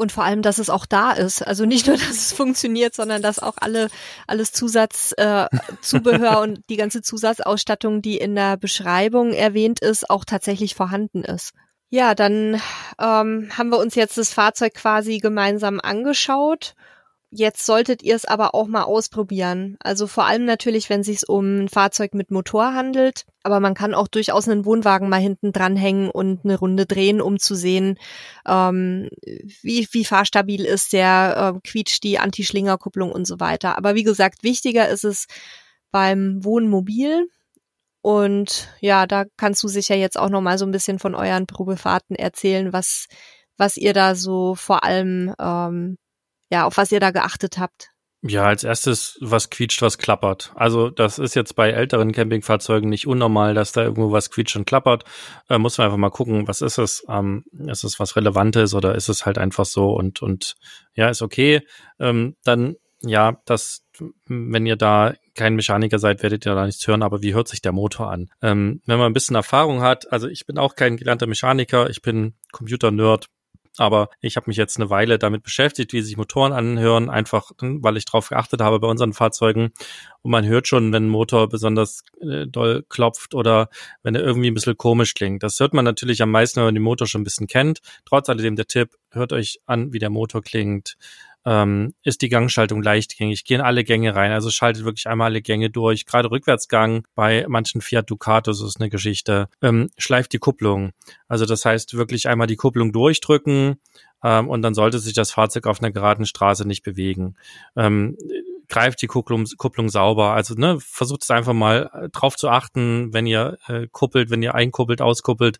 Und vor allem, dass es auch da ist. Also nicht nur, [laughs] dass es funktioniert, sondern dass auch alle alles Zusatzzubehör äh, [laughs] und die ganze Zusatzausstattung, die in der Beschreibung erwähnt ist, auch tatsächlich vorhanden ist. Ja, dann ähm, haben wir uns jetzt das Fahrzeug quasi gemeinsam angeschaut Jetzt solltet ihr es aber auch mal ausprobieren. Also vor allem natürlich, wenn es sich um ein Fahrzeug mit Motor handelt. Aber man kann auch durchaus einen Wohnwagen mal hinten dranhängen und eine Runde drehen, um zu sehen, ähm, wie, wie fahrstabil ist der, äh, quietscht die Anti-Schlingerkupplung und so weiter. Aber wie gesagt, wichtiger ist es beim Wohnmobil. Und ja, da kannst du sicher jetzt auch noch mal so ein bisschen von euren Probefahrten erzählen, was, was ihr da so vor allem ähm, ja, auf was ihr da geachtet habt. Ja, als erstes, was quietscht, was klappert. Also das ist jetzt bei älteren Campingfahrzeugen nicht unnormal, dass da irgendwo was quietscht und klappert. Äh, muss man einfach mal gucken, was ist es? Ähm, ist es was Relevantes oder ist es halt einfach so und und ja, ist okay. Ähm, dann ja, das, wenn ihr da kein Mechaniker seid, werdet ihr da nichts hören, aber wie hört sich der Motor an? Ähm, wenn man ein bisschen Erfahrung hat, also ich bin auch kein gelernter Mechaniker, ich bin Computer-Nerd, aber ich habe mich jetzt eine Weile damit beschäftigt, wie sich Motoren anhören, einfach weil ich darauf geachtet habe bei unseren Fahrzeugen. Und man hört schon, wenn ein Motor besonders äh, doll klopft oder wenn er irgendwie ein bisschen komisch klingt. Das hört man natürlich am meisten, wenn man den Motor schon ein bisschen kennt. Trotz alledem der Tipp, hört euch an, wie der Motor klingt ähm, ist die Gangschaltung leichtgängig, gehen alle Gänge rein, also schaltet wirklich einmal alle Gänge durch. Gerade Rückwärtsgang bei manchen Fiat Ducatos ist eine Geschichte. Ähm, schleift die Kupplung. Also das heißt wirklich einmal die Kupplung durchdrücken ähm, und dann sollte sich das Fahrzeug auf einer geraden Straße nicht bewegen. Ähm, greift die Kupplung, Kupplung sauber. Also ne, versucht es einfach mal äh, drauf zu achten, wenn ihr äh, kuppelt, wenn ihr einkuppelt, auskuppelt,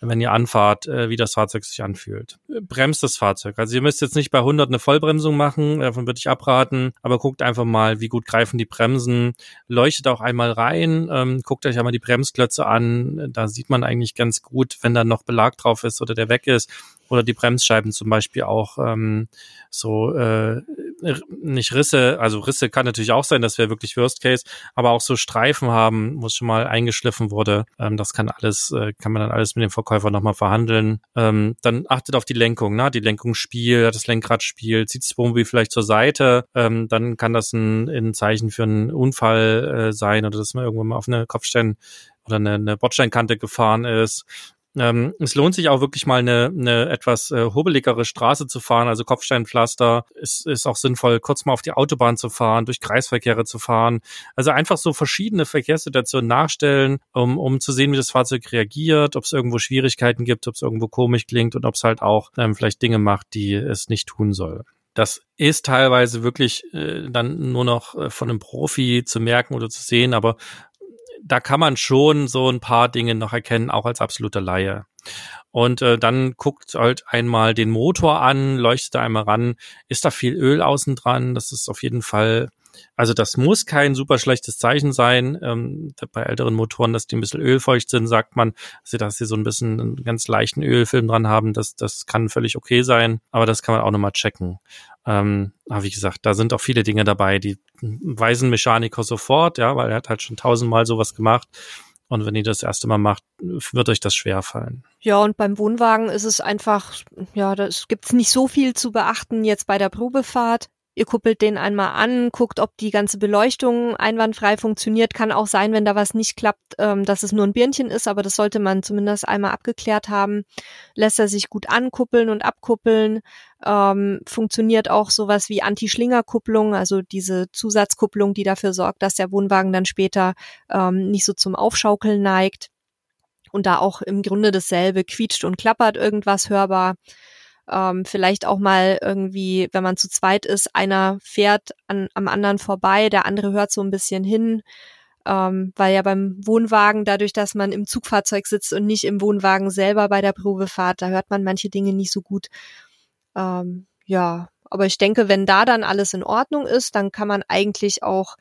wenn ihr anfahrt, äh, wie das Fahrzeug sich anfühlt. Bremst das Fahrzeug. Also ihr müsst jetzt nicht bei 100 eine Vollbremsung machen, davon würde ich abraten, aber guckt einfach mal, wie gut greifen die Bremsen. Leuchtet auch einmal rein, ähm, guckt euch einmal die Bremsklötze an. Da sieht man eigentlich ganz gut, wenn da noch Belag drauf ist oder der weg ist oder die Bremsscheiben zum Beispiel auch ähm, so äh, nicht Risse, also Risse kann natürlich auch sein, das wäre wirklich Worst Case, aber auch so Streifen haben, wo es schon mal eingeschliffen wurde. Ähm, das kann alles, äh, kann man dann alles mit dem Verkäufer nochmal verhandeln. Ähm, dann achtet auf die Lenkung, ne? Die Lenkung spielt, das Lenkrad spielt, zieht das Wohnmobil vielleicht zur Seite, ähm, dann kann das ein, ein Zeichen für einen Unfall äh, sein oder dass man irgendwann mal auf eine Kopfstein oder eine, eine Bordsteinkante gefahren ist ähm, es lohnt sich auch wirklich mal eine, eine etwas äh, hobeligere Straße zu fahren, also Kopfsteinpflaster. Es ist auch sinnvoll, kurz mal auf die Autobahn zu fahren, durch Kreisverkehre zu fahren. Also einfach so verschiedene Verkehrssituationen nachstellen, um, um zu sehen, wie das Fahrzeug reagiert, ob es irgendwo Schwierigkeiten gibt, ob es irgendwo komisch klingt und ob es halt auch ähm, vielleicht Dinge macht, die es nicht tun soll. Das ist teilweise wirklich äh, dann nur noch äh, von einem Profi zu merken oder zu sehen, aber da kann man schon so ein paar Dinge noch erkennen, auch als absoluter Laie. Und äh, dann guckt halt einmal den Motor an, leuchtet da einmal ran, ist da viel Öl außen dran, das ist auf jeden Fall also das muss kein super schlechtes Zeichen sein. Ähm, bei älteren Motoren, dass die ein bisschen ölfeucht sind, sagt man, dass sie, dass sie so ein bisschen einen ganz leichten Ölfilm dran haben. Das, das kann völlig okay sein, aber das kann man auch nochmal checken. Ähm, aber wie gesagt, da sind auch viele Dinge dabei, die weisen Mechaniker sofort, ja, weil er hat halt schon tausendmal sowas gemacht. Und wenn ihr das erste Mal macht, wird euch das schwer fallen. Ja, und beim Wohnwagen ist es einfach, ja, da gibt's nicht so viel zu beachten jetzt bei der Probefahrt. Ihr kuppelt den einmal an, guckt, ob die ganze Beleuchtung einwandfrei funktioniert. Kann auch sein, wenn da was nicht klappt, ähm, dass es nur ein Birnchen ist, aber das sollte man zumindest einmal abgeklärt haben. Lässt er sich gut ankuppeln und abkuppeln. Ähm, funktioniert auch sowas wie Anti-Schlingerkupplung, also diese Zusatzkupplung, die dafür sorgt, dass der Wohnwagen dann später ähm, nicht so zum Aufschaukeln neigt. Und da auch im Grunde dasselbe quietscht und klappert irgendwas hörbar ähm, vielleicht auch mal irgendwie, wenn man zu zweit ist, einer fährt an, am anderen vorbei, der andere hört so ein bisschen hin, ähm, weil ja beim Wohnwagen, dadurch, dass man im Zugfahrzeug sitzt und nicht im Wohnwagen selber bei der Probefahrt, da hört man manche Dinge nicht so gut. Ähm, ja, aber ich denke, wenn da dann alles in Ordnung ist, dann kann man eigentlich auch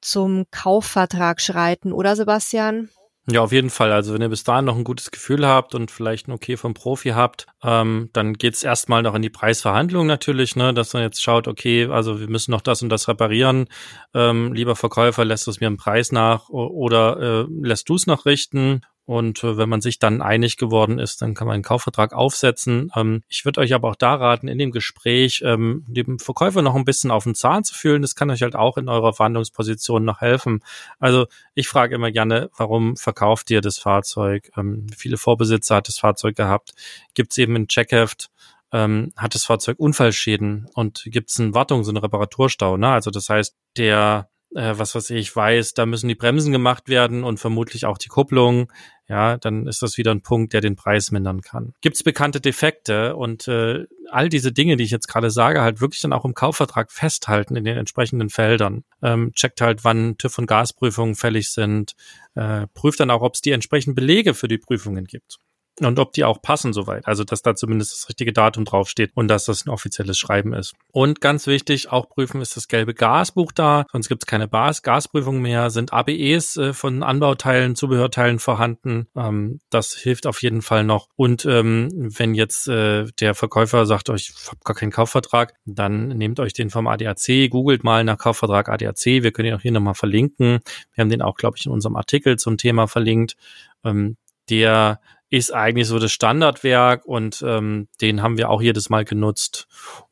zum Kaufvertrag schreiten, oder Sebastian? Ja, auf jeden Fall. Also wenn ihr bis dahin noch ein gutes Gefühl habt und vielleicht ein okay vom Profi habt, ähm, dann geht's erstmal noch in die Preisverhandlung natürlich, ne, dass man jetzt schaut, okay, also wir müssen noch das und das reparieren. Ähm, lieber Verkäufer, lässt es mir einen Preis nach oder äh, lässt du es noch richten? Und äh, wenn man sich dann einig geworden ist, dann kann man einen Kaufvertrag aufsetzen. Ähm, ich würde euch aber auch da raten, in dem Gespräch ähm, dem Verkäufer noch ein bisschen auf den Zahn zu fühlen. Das kann euch halt auch in eurer Verhandlungsposition noch helfen. Also ich frage immer gerne, warum verkauft ihr das Fahrzeug? Ähm, viele Vorbesitzer hat das Fahrzeug gehabt. Gibt es eben ein Checkheft? Ähm, hat das Fahrzeug Unfallschäden und gibt es einen Wartungs- und Reparaturstau? Ne? Also das heißt, der äh, was weiß ich, weiß, da müssen die Bremsen gemacht werden und vermutlich auch die Kupplung, ja, dann ist das wieder ein Punkt, der den Preis mindern kann. Gibt es bekannte Defekte und äh, all diese Dinge, die ich jetzt gerade sage, halt wirklich dann auch im Kaufvertrag festhalten in den entsprechenden Feldern. Ähm, checkt halt, wann TÜV- und Gasprüfungen fällig sind, äh, prüft dann auch, ob es die entsprechenden Belege für die Prüfungen gibt und ob die auch passen soweit. Also, dass da zumindest das richtige Datum draufsteht und dass das ein offizielles Schreiben ist. Und ganz wichtig, auch prüfen, ist das gelbe Gasbuch da, sonst gibt es keine Bas Gasprüfung mehr, sind ABEs äh, von Anbauteilen, Zubehörteilen vorhanden. Ähm, das hilft auf jeden Fall noch. Und ähm, wenn jetzt äh, der Verkäufer sagt euch, ich habe gar keinen Kaufvertrag, dann nehmt euch den vom ADAC, googelt mal nach Kaufvertrag ADAC. Wir können ihn auch hier nochmal verlinken. Wir haben den auch, glaube ich, in unserem Artikel zum Thema verlinkt. Ähm, der ist eigentlich so das Standardwerk und ähm, den haben wir auch jedes Mal genutzt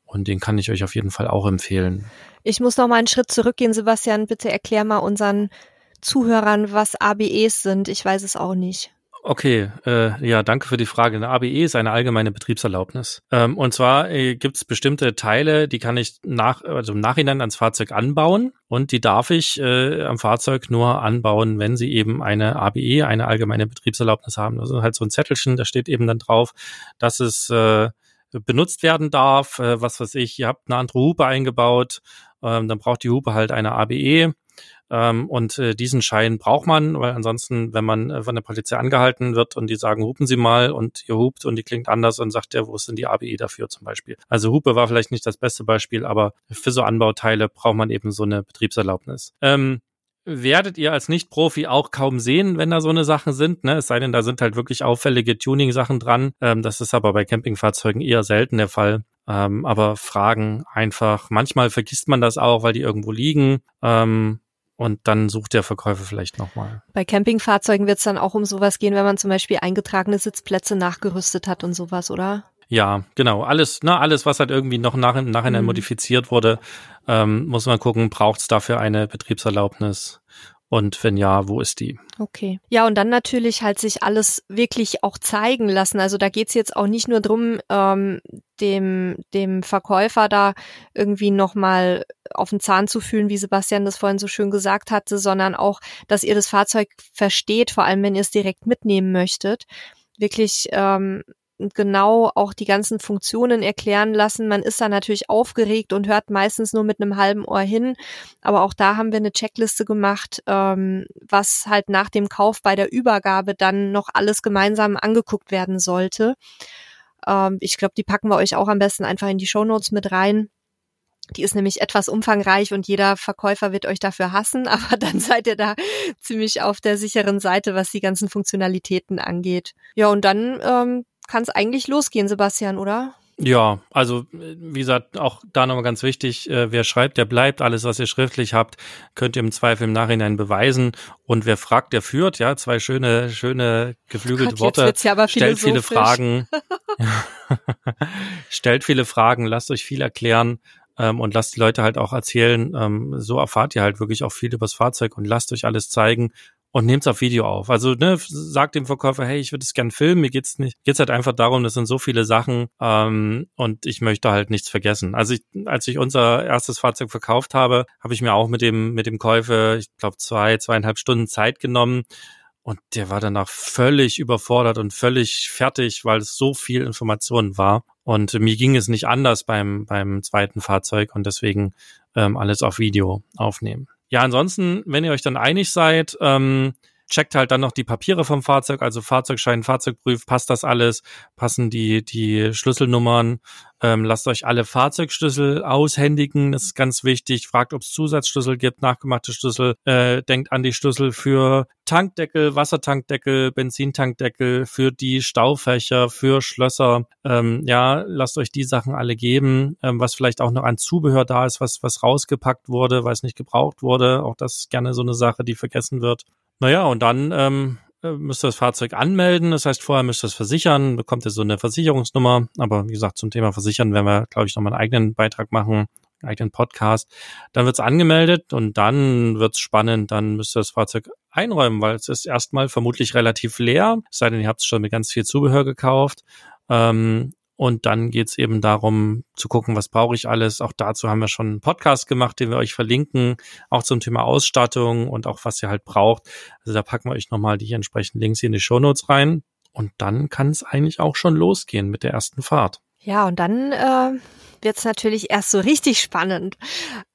und den kann ich euch auf jeden Fall auch empfehlen. Ich muss noch mal einen Schritt zurückgehen, Sebastian. Bitte erklär mal unseren Zuhörern, was ABEs sind. Ich weiß es auch nicht. Okay, äh, ja, danke für die Frage. Eine ABE ist eine allgemeine Betriebserlaubnis. Ähm, und zwar äh, gibt es bestimmte Teile, die kann ich nach, also im Nachhinein ans Fahrzeug anbauen und die darf ich äh, am Fahrzeug nur anbauen, wenn sie eben eine ABE, eine allgemeine Betriebserlaubnis haben. Also halt so ein Zettelchen, da steht eben dann drauf, dass es äh, benutzt werden darf, äh, was weiß ich, ihr habt eine andere Hupe eingebaut ähm, dann braucht die Hupe halt eine ABE. Ähm, und äh, diesen Schein braucht man, weil ansonsten, wenn man äh, von der Polizei angehalten wird und die sagen, hupen Sie mal und ihr hupt und die klingt anders und sagt der, wo ist denn die ABE dafür zum Beispiel? Also Hupe war vielleicht nicht das beste Beispiel, aber für so Anbauteile braucht man eben so eine Betriebserlaubnis. Ähm, werdet ihr als Nicht-Profi auch kaum sehen, wenn da so eine Sachen sind. Ne? Es sei denn, da sind halt wirklich auffällige Tuning-Sachen dran. Ähm, das ist aber bei Campingfahrzeugen eher selten der Fall. Ähm, aber Fragen einfach. Manchmal vergisst man das auch, weil die irgendwo liegen. Ähm, und dann sucht der Verkäufer vielleicht nochmal. Bei Campingfahrzeugen wird es dann auch um sowas gehen, wenn man zum Beispiel eingetragene Sitzplätze nachgerüstet hat und sowas, oder? Ja, genau. Alles, ne, alles, was halt irgendwie noch nach, nachher mhm. modifiziert wurde, ähm, muss man gucken, braucht es dafür eine Betriebserlaubnis und wenn ja, wo ist die? Okay. Ja, und dann natürlich halt sich alles wirklich auch zeigen lassen. Also da geht's jetzt auch nicht nur drum, ähm, dem, dem Verkäufer da irgendwie nochmal auf den Zahn zu fühlen, wie Sebastian das vorhin so schön gesagt hatte, sondern auch, dass ihr das Fahrzeug versteht, vor allem wenn ihr es direkt mitnehmen möchtet. Wirklich ähm, genau auch die ganzen Funktionen erklären lassen. Man ist da natürlich aufgeregt und hört meistens nur mit einem halben Ohr hin. Aber auch da haben wir eine Checkliste gemacht, ähm, was halt nach dem Kauf bei der Übergabe dann noch alles gemeinsam angeguckt werden sollte. Ähm, ich glaube, die packen wir euch auch am besten einfach in die Show Notes mit rein. Die ist nämlich etwas umfangreich und jeder Verkäufer wird euch dafür hassen, [laughs] aber dann seid ihr da ziemlich auf der sicheren Seite, was die ganzen Funktionalitäten angeht. Ja, und dann ähm, kann es eigentlich losgehen, Sebastian, oder? Ja, also wie gesagt, auch da nochmal ganz wichtig, äh, wer schreibt, der bleibt. Alles, was ihr schriftlich habt, könnt ihr im Zweifel im Nachhinein beweisen. Und wer fragt, der führt. Ja, zwei schöne, schöne geflügelte Gott, Worte. Ja Stellt viele Fragen. [laughs] [laughs] Stellt viele Fragen, lasst euch viel erklären ähm, und lasst die Leute halt auch erzählen. Ähm, so erfahrt ihr halt wirklich auch viel übers Fahrzeug und lasst euch alles zeigen und nehmt's auf Video auf. Also ne, sagt dem Verkäufer, hey, ich würde es gern filmen, mir geht's nicht, geht's halt einfach darum, das sind so viele Sachen ähm, und ich möchte halt nichts vergessen. Also ich, als ich unser erstes Fahrzeug verkauft habe, habe ich mir auch mit dem mit dem Käufer, ich glaube zwei zweieinhalb Stunden Zeit genommen. Und der war danach völlig überfordert und völlig fertig, weil es so viel Informationen war. Und mir ging es nicht anders beim, beim zweiten Fahrzeug und deswegen ähm, alles auf Video aufnehmen. Ja, ansonsten, wenn ihr euch dann einig seid, ähm, checkt halt dann noch die Papiere vom Fahrzeug, also Fahrzeugschein, Fahrzeugprüf, passt das alles, passen die, die Schlüsselnummern, ähm, lasst euch alle Fahrzeugschlüssel aushändigen, das ist ganz wichtig, fragt, ob es Zusatzschlüssel gibt, nachgemachte Schlüssel, äh, denkt an die Schlüssel für Tankdeckel, Wassertankdeckel, Benzintankdeckel, für die Staufächer, für Schlösser, ähm, ja, lasst euch die Sachen alle geben, ähm, was vielleicht auch noch an Zubehör da ist, was, was rausgepackt wurde, es nicht gebraucht wurde, auch das ist gerne so eine Sache, die vergessen wird. Naja, und dann ähm, äh, müsst ihr das Fahrzeug anmelden. Das heißt, vorher müsst ihr es versichern, bekommt ihr so eine Versicherungsnummer. Aber wie gesagt, zum Thema Versichern werden wir, glaube ich, nochmal einen eigenen Beitrag machen, einen eigenen Podcast. Dann wird es angemeldet und dann wird es spannend. Dann müsst ihr das Fahrzeug einräumen, weil es ist erstmal vermutlich relativ leer. Es sei denn, ihr habt es schon mit ganz viel Zubehör gekauft. Ähm, und dann geht's eben darum zu gucken, was brauche ich alles. Auch dazu haben wir schon einen Podcast gemacht, den wir euch verlinken, auch zum Thema Ausstattung und auch was ihr halt braucht. Also da packen wir euch nochmal die entsprechenden Links hier in die Shownotes rein. Und dann kann es eigentlich auch schon losgehen mit der ersten Fahrt. Ja, und dann äh, wird natürlich erst so richtig spannend.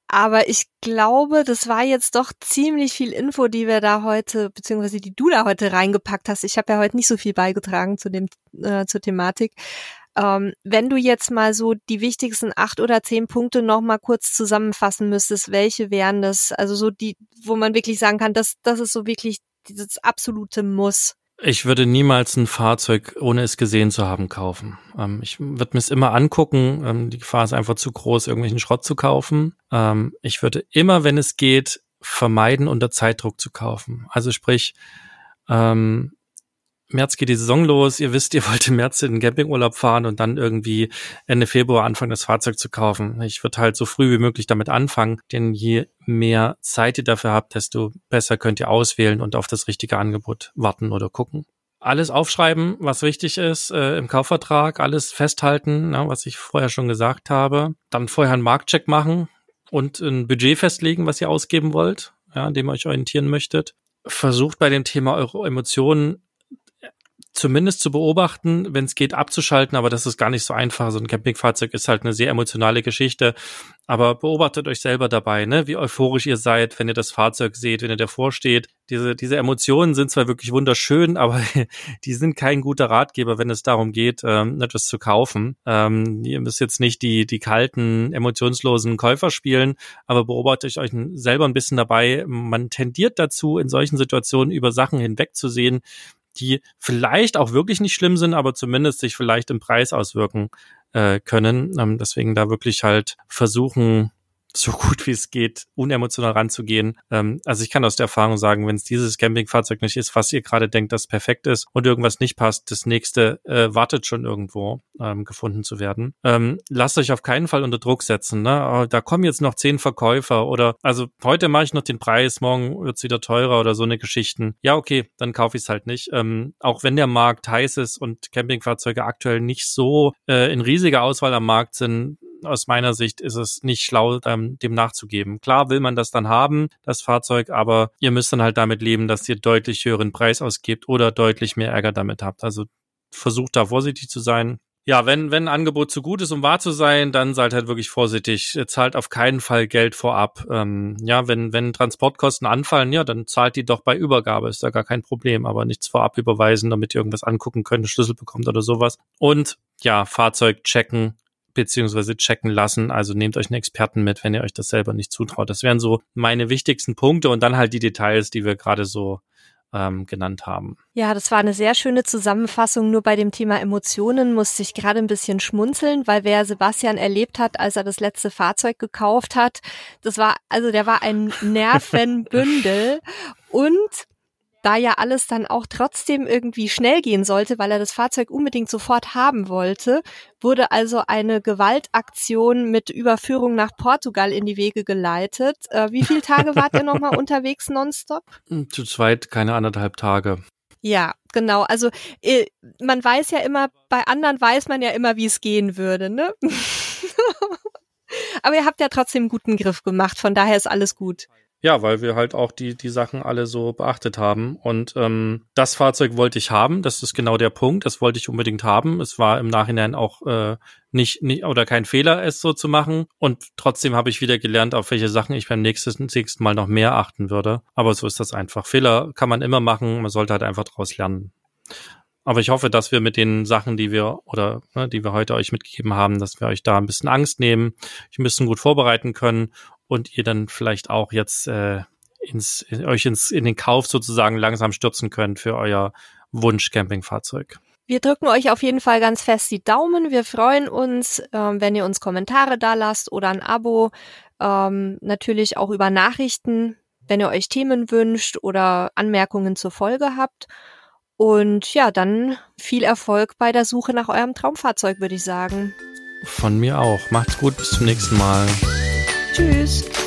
Aber ich glaube, das war jetzt doch ziemlich viel Info, die wir da heute, beziehungsweise die du da heute reingepackt hast. Ich habe ja heute nicht so viel beigetragen zu dem, äh, zur Thematik. Ähm, wenn du jetzt mal so die wichtigsten acht oder zehn Punkte noch mal kurz zusammenfassen müsstest, welche wären das? Also so die, wo man wirklich sagen kann, das, das ist so wirklich dieses absolute Muss. Ich würde niemals ein Fahrzeug, ohne es gesehen zu haben, kaufen. Ähm, ich würde mir es immer angucken. Ähm, die Gefahr ist einfach zu groß, irgendwelchen Schrott zu kaufen. Ähm, ich würde immer, wenn es geht, vermeiden, unter Zeitdruck zu kaufen. Also sprich, ähm, März geht die Saison los. Ihr wisst, ihr wollt im März in den Campingurlaub fahren und dann irgendwie Ende Februar anfangen, das Fahrzeug zu kaufen. Ich würde halt so früh wie möglich damit anfangen, denn je mehr Zeit ihr dafür habt, desto besser könnt ihr auswählen und auf das richtige Angebot warten oder gucken. Alles aufschreiben, was wichtig ist äh, im Kaufvertrag, alles festhalten, na, was ich vorher schon gesagt habe. Dann vorher einen Marktcheck machen und ein Budget festlegen, was ihr ausgeben wollt, ja, an dem ihr euch orientieren möchtet versucht bei dem Thema eure Emotionen zumindest zu beobachten, wenn es geht, abzuschalten, aber das ist gar nicht so einfach. So ein Campingfahrzeug ist halt eine sehr emotionale Geschichte. Aber beobachtet euch selber dabei, ne? wie euphorisch ihr seid, wenn ihr das Fahrzeug seht, wenn ihr davor steht. Diese, diese Emotionen sind zwar wirklich wunderschön, [laughs] aber die sind kein guter Ratgeber, wenn es darum geht, ähm, etwas zu kaufen. Ähm, ihr müsst jetzt nicht die, die kalten, emotionslosen Käufer spielen, aber beobachtet euch selber ein bisschen dabei. Man tendiert dazu, in solchen Situationen über Sachen hinwegzusehen, die vielleicht auch wirklich nicht schlimm sind, aber zumindest sich vielleicht im Preis auswirken äh, können. Ähm, deswegen da wirklich halt versuchen, so gut wie es geht, unemotional ranzugehen. Ähm, also ich kann aus der Erfahrung sagen, wenn es dieses Campingfahrzeug nicht ist, was ihr gerade denkt, das perfekt ist und irgendwas nicht passt, das nächste äh, wartet schon irgendwo ähm, gefunden zu werden. Ähm, lasst euch auf keinen Fall unter Druck setzen. Ne? Oh, da kommen jetzt noch zehn Verkäufer oder also heute mache ich noch den Preis, morgen wird's wieder teurer oder so eine Geschichten. Ja, okay, dann kaufe ich es halt nicht. Ähm, auch wenn der Markt heiß ist und Campingfahrzeuge aktuell nicht so äh, in riesiger Auswahl am Markt sind, aus meiner Sicht ist es nicht schlau, ähm, dem nachzugeben. Klar will man das dann haben, das Fahrzeug, aber ihr müsst dann halt damit leben, dass ihr deutlich höheren Preis ausgebt oder deutlich mehr Ärger damit habt. Also versucht da vorsichtig zu sein. Ja, wenn, wenn ein Angebot zu gut ist, um wahr zu sein, dann seid halt wirklich vorsichtig. Zahlt auf keinen Fall Geld vorab. Ähm, ja, wenn, wenn Transportkosten anfallen, ja, dann zahlt die doch bei Übergabe, ist da gar kein Problem, aber nichts vorab überweisen, damit ihr irgendwas angucken könnt, Schlüssel bekommt oder sowas. Und ja, Fahrzeug checken, beziehungsweise checken lassen. Also nehmt euch einen Experten mit, wenn ihr euch das selber nicht zutraut. Das wären so meine wichtigsten Punkte und dann halt die Details, die wir gerade so ähm, genannt haben. Ja, das war eine sehr schöne Zusammenfassung. Nur bei dem Thema Emotionen musste ich gerade ein bisschen schmunzeln, weil wer Sebastian erlebt hat, als er das letzte Fahrzeug gekauft hat, das war, also der war ein [laughs] Nervenbündel und da ja alles dann auch trotzdem irgendwie schnell gehen sollte, weil er das Fahrzeug unbedingt sofort haben wollte, wurde also eine Gewaltaktion mit Überführung nach Portugal in die Wege geleitet. Äh, wie viele Tage wart ihr nochmal [laughs] unterwegs nonstop? Hm, zu zweit keine anderthalb Tage. Ja, genau. Also äh, man weiß ja immer, bei anderen weiß man ja immer, wie es gehen würde, ne? [laughs] Aber ihr habt ja trotzdem einen guten Griff gemacht, von daher ist alles gut. Ja, weil wir halt auch die, die Sachen alle so beachtet haben. Und ähm, das Fahrzeug wollte ich haben. Das ist genau der Punkt. Das wollte ich unbedingt haben. Es war im Nachhinein auch äh, nicht, nicht oder kein Fehler, es so zu machen. Und trotzdem habe ich wieder gelernt, auf welche Sachen ich beim nächsten, nächsten Mal noch mehr achten würde. Aber so ist das einfach. Fehler kann man immer machen. Man sollte halt einfach daraus lernen. Aber ich hoffe, dass wir mit den Sachen, die wir oder ne, die wir heute euch mitgegeben haben, dass wir euch da ein bisschen Angst nehmen, euch ein bisschen gut vorbereiten können und ihr dann vielleicht auch jetzt äh, ins, euch ins, in den Kauf sozusagen langsam stürzen könnt für euer Wunsch-Campingfahrzeug. Wir drücken euch auf jeden Fall ganz fest die Daumen. Wir freuen uns, ähm, wenn ihr uns Kommentare da lasst oder ein Abo. Ähm, natürlich auch über Nachrichten, wenn ihr euch Themen wünscht oder Anmerkungen zur Folge habt. Und ja, dann viel Erfolg bei der Suche nach eurem Traumfahrzeug, würde ich sagen. Von mir auch. Macht's gut, bis zum nächsten Mal. Tschüss.